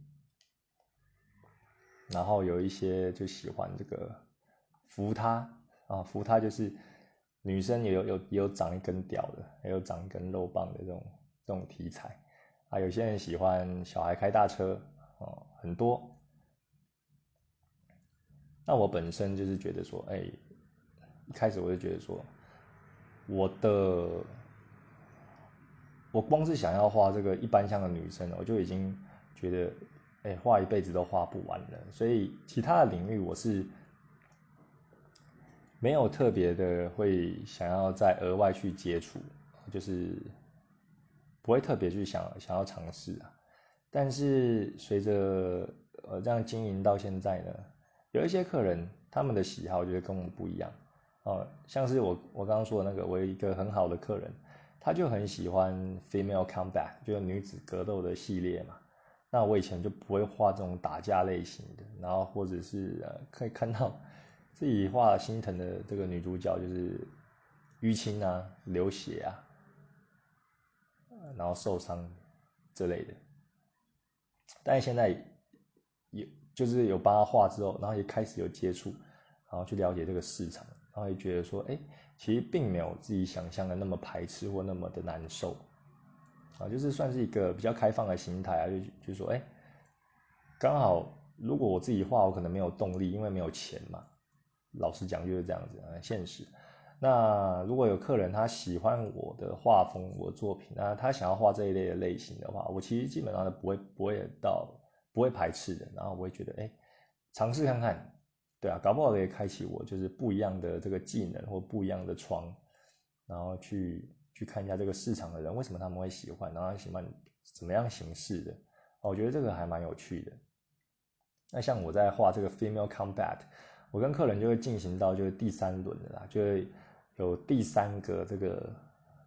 然后有一些就喜欢这个扶他啊，扶他就是女生也有有有长一根屌的，也有长一根肉棒的这种这种题材啊，有些人喜欢小孩开大车哦，很多。那我本身就是觉得说，哎，一开始我就觉得说，我的，我光是想要画这个一般像的女生，我就已经觉得，哎，画一辈子都画不完了。所以其他的领域我是没有特别的会想要再额外去接触，就是不会特别去想想要尝试啊。但是随着呃这样经营到现在呢。有一些客人，他们的喜好就是跟我们不一样，哦，像是我我刚刚说的那个，我有一个很好的客人，他就很喜欢 female combat，就是女子格斗的系列嘛。那我以前就不会画这种打架类型的，然后或者是呃可以看到 自己画心疼的这个女主角就是淤青啊、流血啊，然后受伤之类的。但是现在有。就是有帮他画之后，然后也开始有接触，然后去了解这个市场，然后也觉得说，哎，其实并没有自己想象的那么排斥或那么的难受，啊，就是算是一个比较开放的心态啊，就就说，哎，刚好如果我自己画，我可能没有动力，因为没有钱嘛，老实讲就是这样子，很现实。那如果有客人他喜欢我的画风、我的作品，那他想要画这一类的类型的话，我其实基本上都不会不会到。不会排斥的，然后我会觉得，哎，尝试看看，对啊，搞不好可以开启我就是不一样的这个技能或不一样的窗，然后去去看一下这个市场的人为什么他们会喜欢，然后喜欢怎么样形式的，我觉得这个还蛮有趣的。那像我在画这个 female combat，我跟客人就会进行到就是第三轮的啦，就会有第三个这个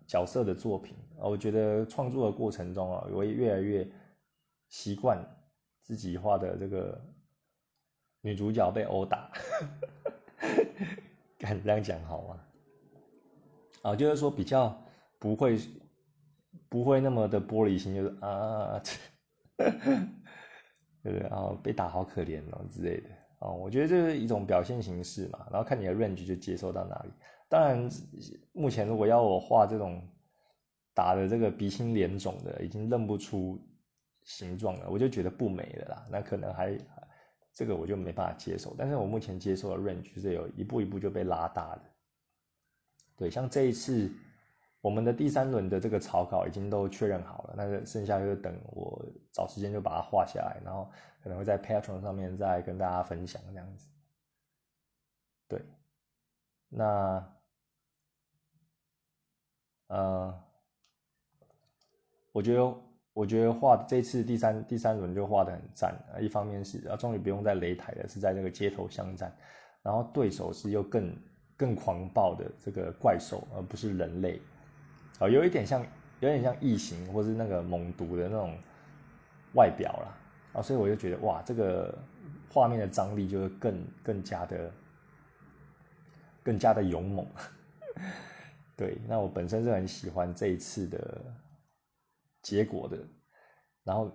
角色的作品，我觉得创作的过程中啊，我会越来越习惯。自己画的这个女主角被殴打，敢这样讲好吗？啊，就是说比较不会不会那么的玻璃心，就是啊，对不对？然后被打好可怜哦之类的哦，我觉得这是一种表现形式嘛，然后看你的 range 就接受到哪里。当然，目前如果要我画这种打的这个鼻青脸肿的，已经认不出。形状了，我就觉得不美了啦。那可能还这个我就没办法接受。但是我目前接受的 range 是有一步一步就被拉大的。对，像这一次我们的第三轮的这个草稿已经都确认好了，那剩下就等我找时间就把它画下来，然后可能会在 Patreon 上面再跟大家分享这样子。对，那呃，我觉得。我觉得画这次第三第三轮就画的很赞！一方面是啊，终于不用在擂台了，是在那个街头巷战，然后对手是又更更狂暴的这个怪兽，而不是人类啊，有一点像有点像异形或是那个猛毒的那种外表啦啊，所以我就觉得哇，这个画面的张力就是更更加的更加的勇猛。对，那我本身是很喜欢这一次的。结果的，然后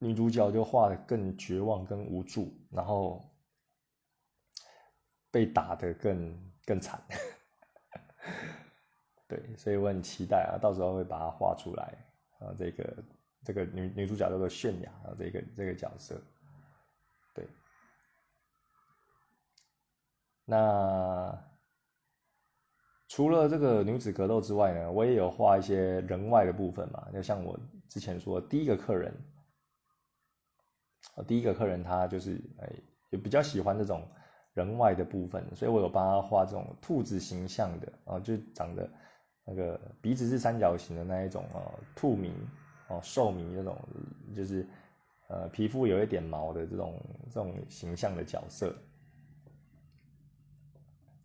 女主角就画的更绝望、更无助，然后被打的更更惨。对，所以我很期待啊，到时候会把它画出来啊。这个这个女女主角叫做泫雅啊，这个这个角色。对，那。除了这个女子格斗之外呢，我也有画一些人外的部分嘛。就像我之前说，第一个客人，第一个客人他就是哎，也比较喜欢这种人外的部分，所以我有帮他画这种兔子形象的啊，就长得那个鼻子是三角形的那一种啊，兔迷哦，兽迷那种，就是呃皮肤有一点毛的这种这种形象的角色，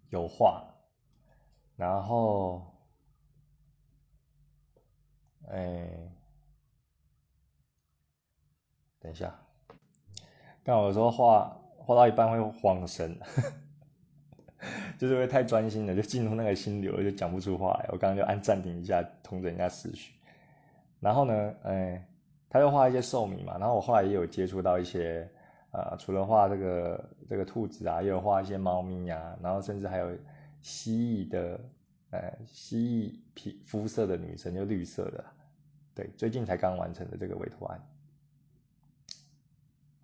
有画。然后，哎，等一下，刚好有时候画画到一半会晃神，就是会太专心了，就进入那个心流，就讲不出话来。我刚刚就按暂停一下，通整一下思绪。然后呢，哎，他就画一些兽米嘛。然后我后来也有接触到一些，呃，除了画这个这个兔子啊，也有画一些猫咪啊，然后甚至还有蜥蜴的，呃，蜥蜴皮肤色的女生，就绿色的。对，最近才刚完成的这个委托案。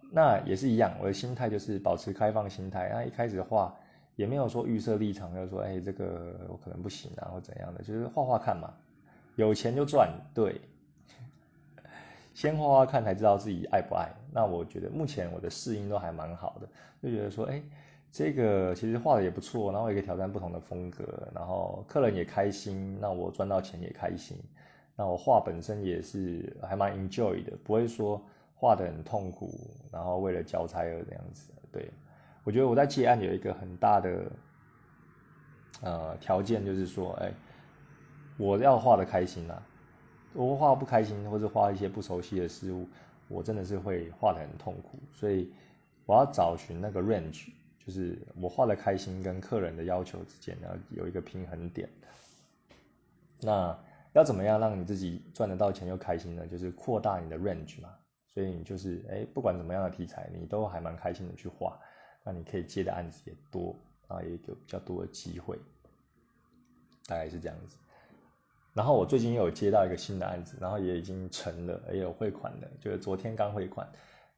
那也是一样，我的心态就是保持开放心态。那一开始画也没有说预设立场，就说哎，这个我可能不行啊，或怎样的，就是画画看嘛，有钱就赚。对，先画画看才知道自己爱不爱。那我觉得目前我的适应都还蛮好的，就觉得说哎，这个其实画的也不错，然后也可以挑战不同的风格，然后客人也开心，那我赚到钱也开心。那我画本身也是还蛮 enjoy 的，不会说。画的很痛苦，然后为了交差而这样子。对我觉得我在接案有一个很大的呃条件，就是说，哎，我要画的开心啊。我画不开心，或者画一些不熟悉的事物，我真的是会画的很痛苦。所以我要找寻那个 range，就是我画的开心跟客人的要求之间然后有一个平衡点。那要怎么样让你自己赚得到钱又开心呢？就是扩大你的 range 嘛。所以你就是哎，不管怎么样的题材，你都还蛮开心的去画，那你可以接的案子也多，然后也有比较多的机会，大概是这样子。然后我最近又有接到一个新的案子，然后也已经成了，也有汇款的，就是昨天刚汇款。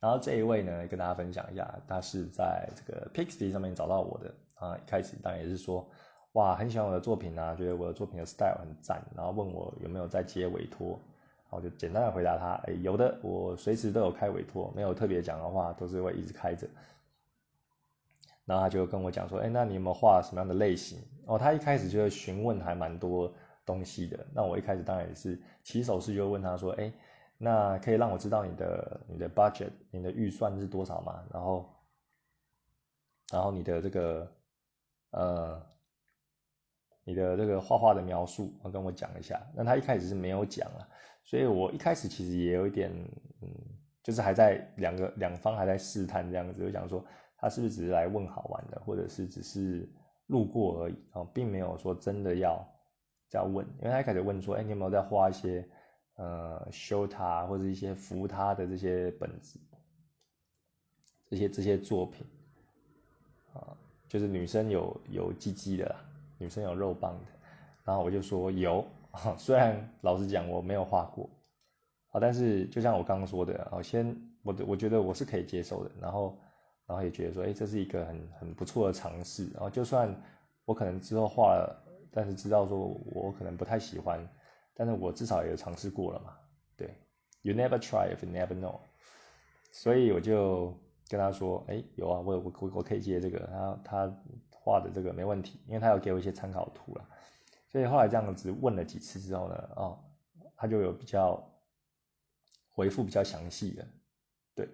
然后这一位呢，跟大家分享一下，他是在这个 Pixie 上面找到我的啊，一开始当然也是说，哇，很喜欢我的作品啊，觉得我的作品的 style 很赞，然后问我有没有在接委托。我就简单的回答他，哎，有的，我随时都有开委托，没有特别讲的话，都是会一直开着。然后他就跟我讲说，哎，那你有没有画什么样的类型？哦，他一开始就会询问还蛮多东西的。那我一开始当然也是起手式就问他说，哎，那可以让我知道你的你的 budget，你的预算是多少吗？然后，然后你的这个，呃，你的这个画画的描述，跟我讲一下。那他一开始是没有讲啊。所以我一开始其实也有一点，嗯，就是还在两个两方还在试探这样子，就想说他是不是只是来问好玩的，或者是只是路过而已啊，并没有说真的要这样问，因为他开始问说，哎，你有没有在画一些呃修他或者一些扶他的这些本子，这些这些作品啊，就是女生有有鸡鸡的，女生有肉棒的，然后我就说有。虽然老实讲我没有画过，啊，但是就像我刚刚说的，啊，先我我觉得我是可以接受的，然后然后也觉得说，哎，这是一个很很不错的尝试，然后就算我可能之后画了，但是知道说我可能不太喜欢，但是我至少也尝试过了嘛，对，You never try if you never know，所以我就跟他说，哎，有啊，我我我我可以接这个，他他画的这个没问题，因为他有给我一些参考图了。所以后来这样子问了几次之后呢，哦，他就有比较回复比较详细的，对，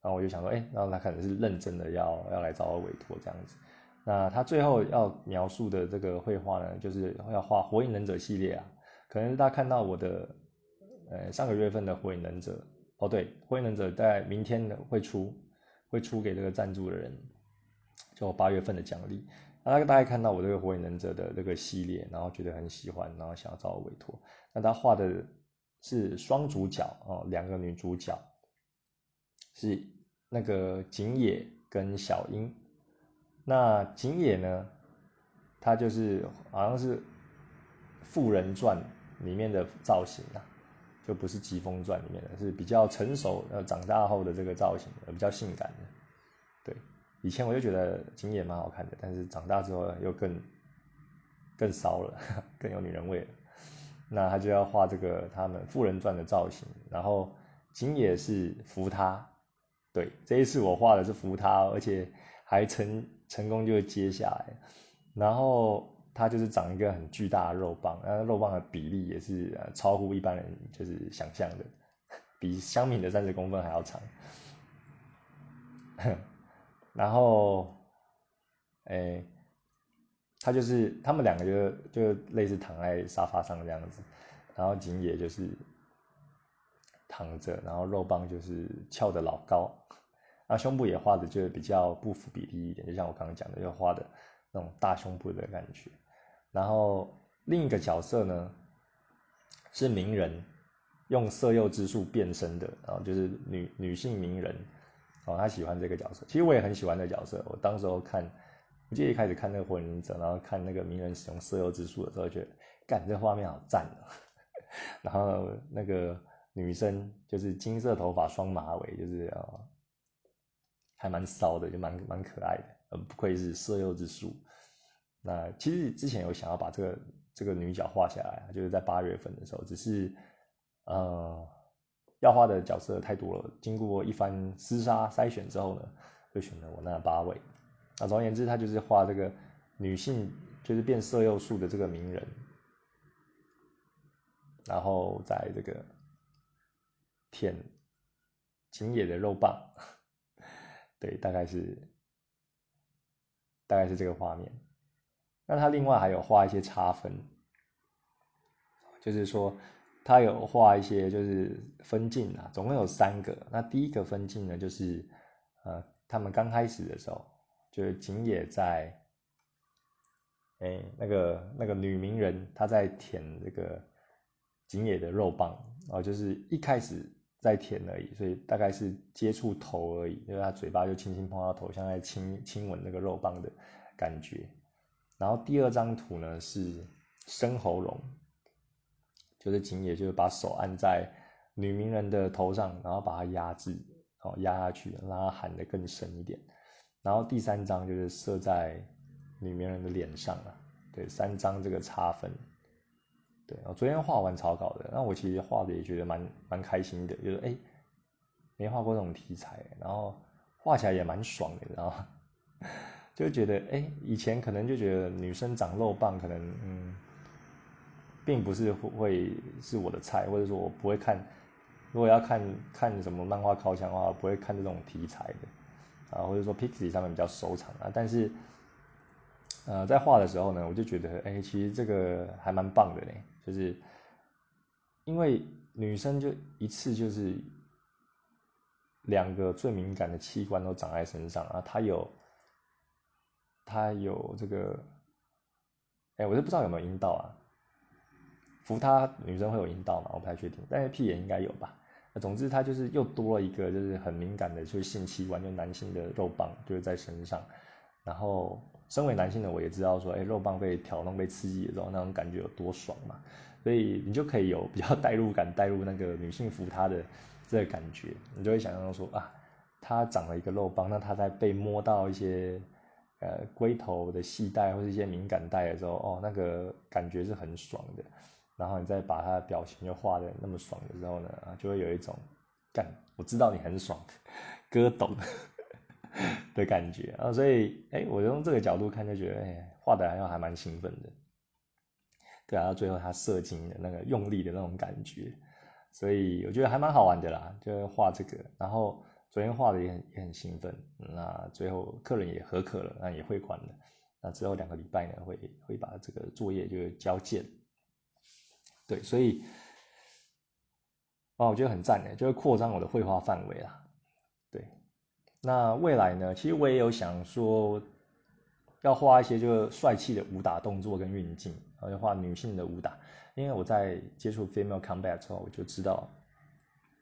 然后我就想说，哎，那他可能是认真的要要来找我委托这样子。那他最后要描述的这个绘画呢，就是要画火影忍者系列啊，可能大家看到我的，呃，上个月份的火影忍者，哦对，火影忍者在明天的会出，会出给这个赞助的人，就八月份的奖励。那大概看到我这个火影忍者的这个系列，然后觉得很喜欢，然后想要找我委托。那他画的是双主角哦，两个女主角是那个景野跟小樱。那景野呢，他就是好像是《富人传》里面的造型啊，就不是《疾风传》里面的，是比较成熟呃长大后的这个造型，比较性感的，对。以前我就觉得景野蛮好看的，但是长大之后又更更骚了，更有女人味了。那他就要画这个他们富人传的造型，然后景野是扶他，对，这一次我画的是扶他，而且还成成功就接下来。然后他就是长一个很巨大的肉棒，那肉棒的比例也是呃超乎一般人就是想象的，比香米的三十公分还要长。然后，哎，他就是他们两个就就类似躺在沙发上这样子，然后景野就是躺着，然后肉棒就是翘的老高，那胸部也画的就比较不符比例一点，就像我刚刚讲的，就画的那种大胸部的感觉。然后另一个角色呢是鸣人，用色诱之术变身的，然后就是女女性鸣人，哦，她喜欢这个角色。其实我也很喜欢这个角色。我当时候看，我记得一开始看那个火影忍者，然后看那个鸣人使用色诱之术的时候，觉得，干，这画面好赞哦。然后那个女生就是金色头发、双马尾，就是啊，还蛮骚的，就蛮蛮可爱的。呃，不愧是色诱之术。那其实之前有想要把这个这个女角画下来，就是在八月份的时候，只是呃要画的角色太多了，经过一番厮杀筛选之后呢，就选了我那八位。那总而言之，他就是画这个女性，就是变色诱术的这个名人。然后在这个舔井野的肉棒，对，大概是大概是这个画面。那他另外还有画一些差分，就是说他有画一些就是分镜啊，总共有三个。那第一个分镜呢，就是呃，他们刚开始的时候，就是井野在，哎，那个那个女名人她在舔这个。井野的肉棒，哦就是一开始在舔而已，所以大概是接触头而已，因为他嘴巴就轻轻碰到头，像在亲亲吻那个肉棒的感觉。然后第二张图呢是生喉咙，就是井野就是把手按在女名人的头上，然后把它压制，哦压下去，让它喊得更深一点。然后第三张就是射在女名人的脸上了，对，三张这个差分。对，我昨天画完草稿的，那我其实画的也觉得蛮蛮开心的，就是哎，没画过这种题材，然后画起来也蛮爽的，然后就觉得哎，以前可能就觉得女生长肉棒可能嗯，并不是会是我的菜，或者说我不会看，如果要看看什么漫画靠墙的话，不会看这种题材的，啊，或者说 Pixie 上面比较收藏啊，但是。呃，在画的时候呢，我就觉得，哎，其实这个还蛮棒的嘞，就是因为女生就一次就是两个最敏感的器官都长在身上啊，她有他有这个，哎，我就不知道有没有阴道啊，扶他女生会有阴道吗？我不太确定，但是屁眼应该有吧。总之，他就是又多了一个就是很敏感的，就是性器官，就男性的肉棒就是在身上，然后。身为男性的我也知道说，哎，肉棒被挑弄、被刺激的时候，那种感觉有多爽嘛？所以你就可以有比较代入感，带入那个女性扶她的这个感觉，你就会想象说啊，她长了一个肉棒，那她在被摸到一些呃龟头的系带或者一些敏感带的时候，哦，那个感觉是很爽的。然后你再把他的表情又画的那么爽的时候呢，就会有一种干，我知道你很爽，哥懂。的感觉啊，所以哎，我用这个角度看就觉得，哎，画的还还蛮兴奋的。对啊，到最后他射精的那个用力的那种感觉，所以我觉得还蛮好玩的啦，就画这个。然后昨天画的也很也很兴奋，那最后客人也合可了，那也汇款了。那之后两个礼拜呢，会会把这个作业就交件。对，所以啊，我觉得很赞的，就是扩张我的绘画范围啦。对那未来呢？其实我也有想说，要画一些就是帅气的武打动作跟运镜，然后画女性的武打。因为我在接触 female combat 之后，我就知道，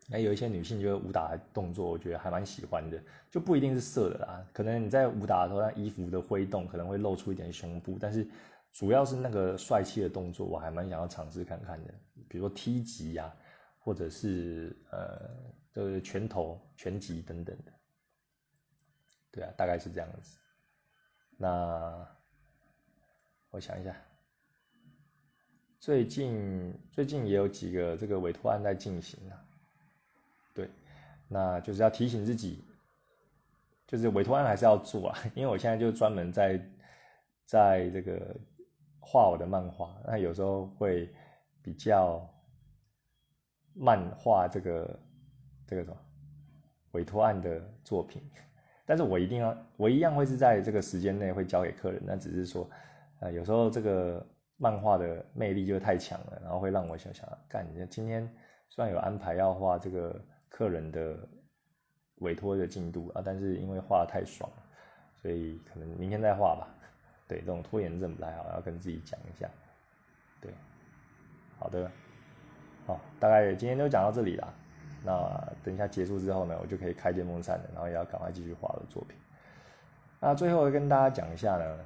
那，有一些女性就是武打动作，我觉得还蛮喜欢的，就不一定是色的啦。可能你在武打的时候，那衣服的挥动可能会露出一点胸部，但是主要是那个帅气的动作，我还蛮想要尝试看看的。比如说踢击呀，或者是呃，就是拳头、拳击等等的。对啊，大概是这样子。那我想一下，最近最近也有几个这个委托案在进行啊。那就是要提醒自己，就是委托案还是要做啊，因为我现在就专门在在这个画我的漫画，那有时候会比较漫画这个这个什么委托案的作品。但是我一定要，我一样会是在这个时间内会交给客人。那只是说，呃，有时候这个漫画的魅力就太强了，然后会让我想想，干，今天虽然有安排要画这个客人的委托的进度啊，但是因为画的太爽，所以可能明天再画吧。对，这种拖延症不太好，要跟自己讲一下。对，好的，好，大概今天就讲到这里啦。那等一下结束之后呢，我就可以开电风扇了，然后也要赶快继续画我的作品。那最后跟大家讲一下呢，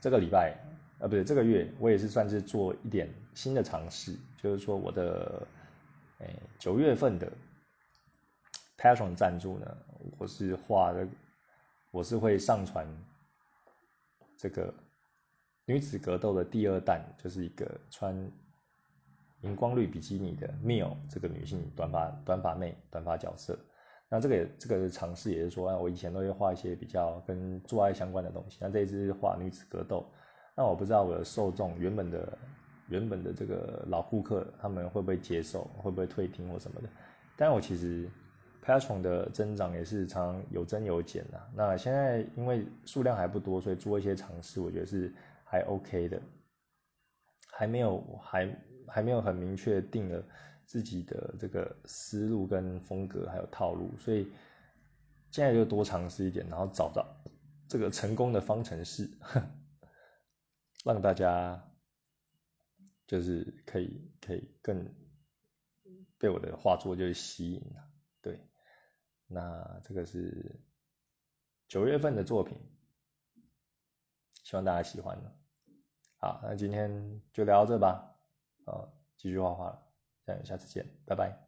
这个礼拜，呃，不对，这个月我也是算是做一点新的尝试，就是说我的，哎，九月份的 Patron 赞助呢，我是画的，我是会上传这个女子格斗的第二弹，就是一个穿。荧光绿比基尼的 Mill 这个女性短发短发妹短发角色，那这个这个尝试也是说，我以前都会画一些比较跟做爱相关的东西，那这一次画女子格斗，那我不知道我的受众原本的原本的这个老顾客他们会不会接受，会不会退订或什么的，但我其实 Patron 的增长也是常有增有减的，那现在因为数量还不多，所以做一些尝试，我觉得是还 OK 的，还没有还。还没有很明确定了自己的这个思路跟风格，还有套路，所以现在就多尝试一点，然后找到这个成功的方程式，让大家就是可以可以更被我的画作就是吸引了。对，那这个是九月份的作品，希望大家喜欢呢。好，那今天就聊到这吧。呃，继续画画了，下下次见，拜拜。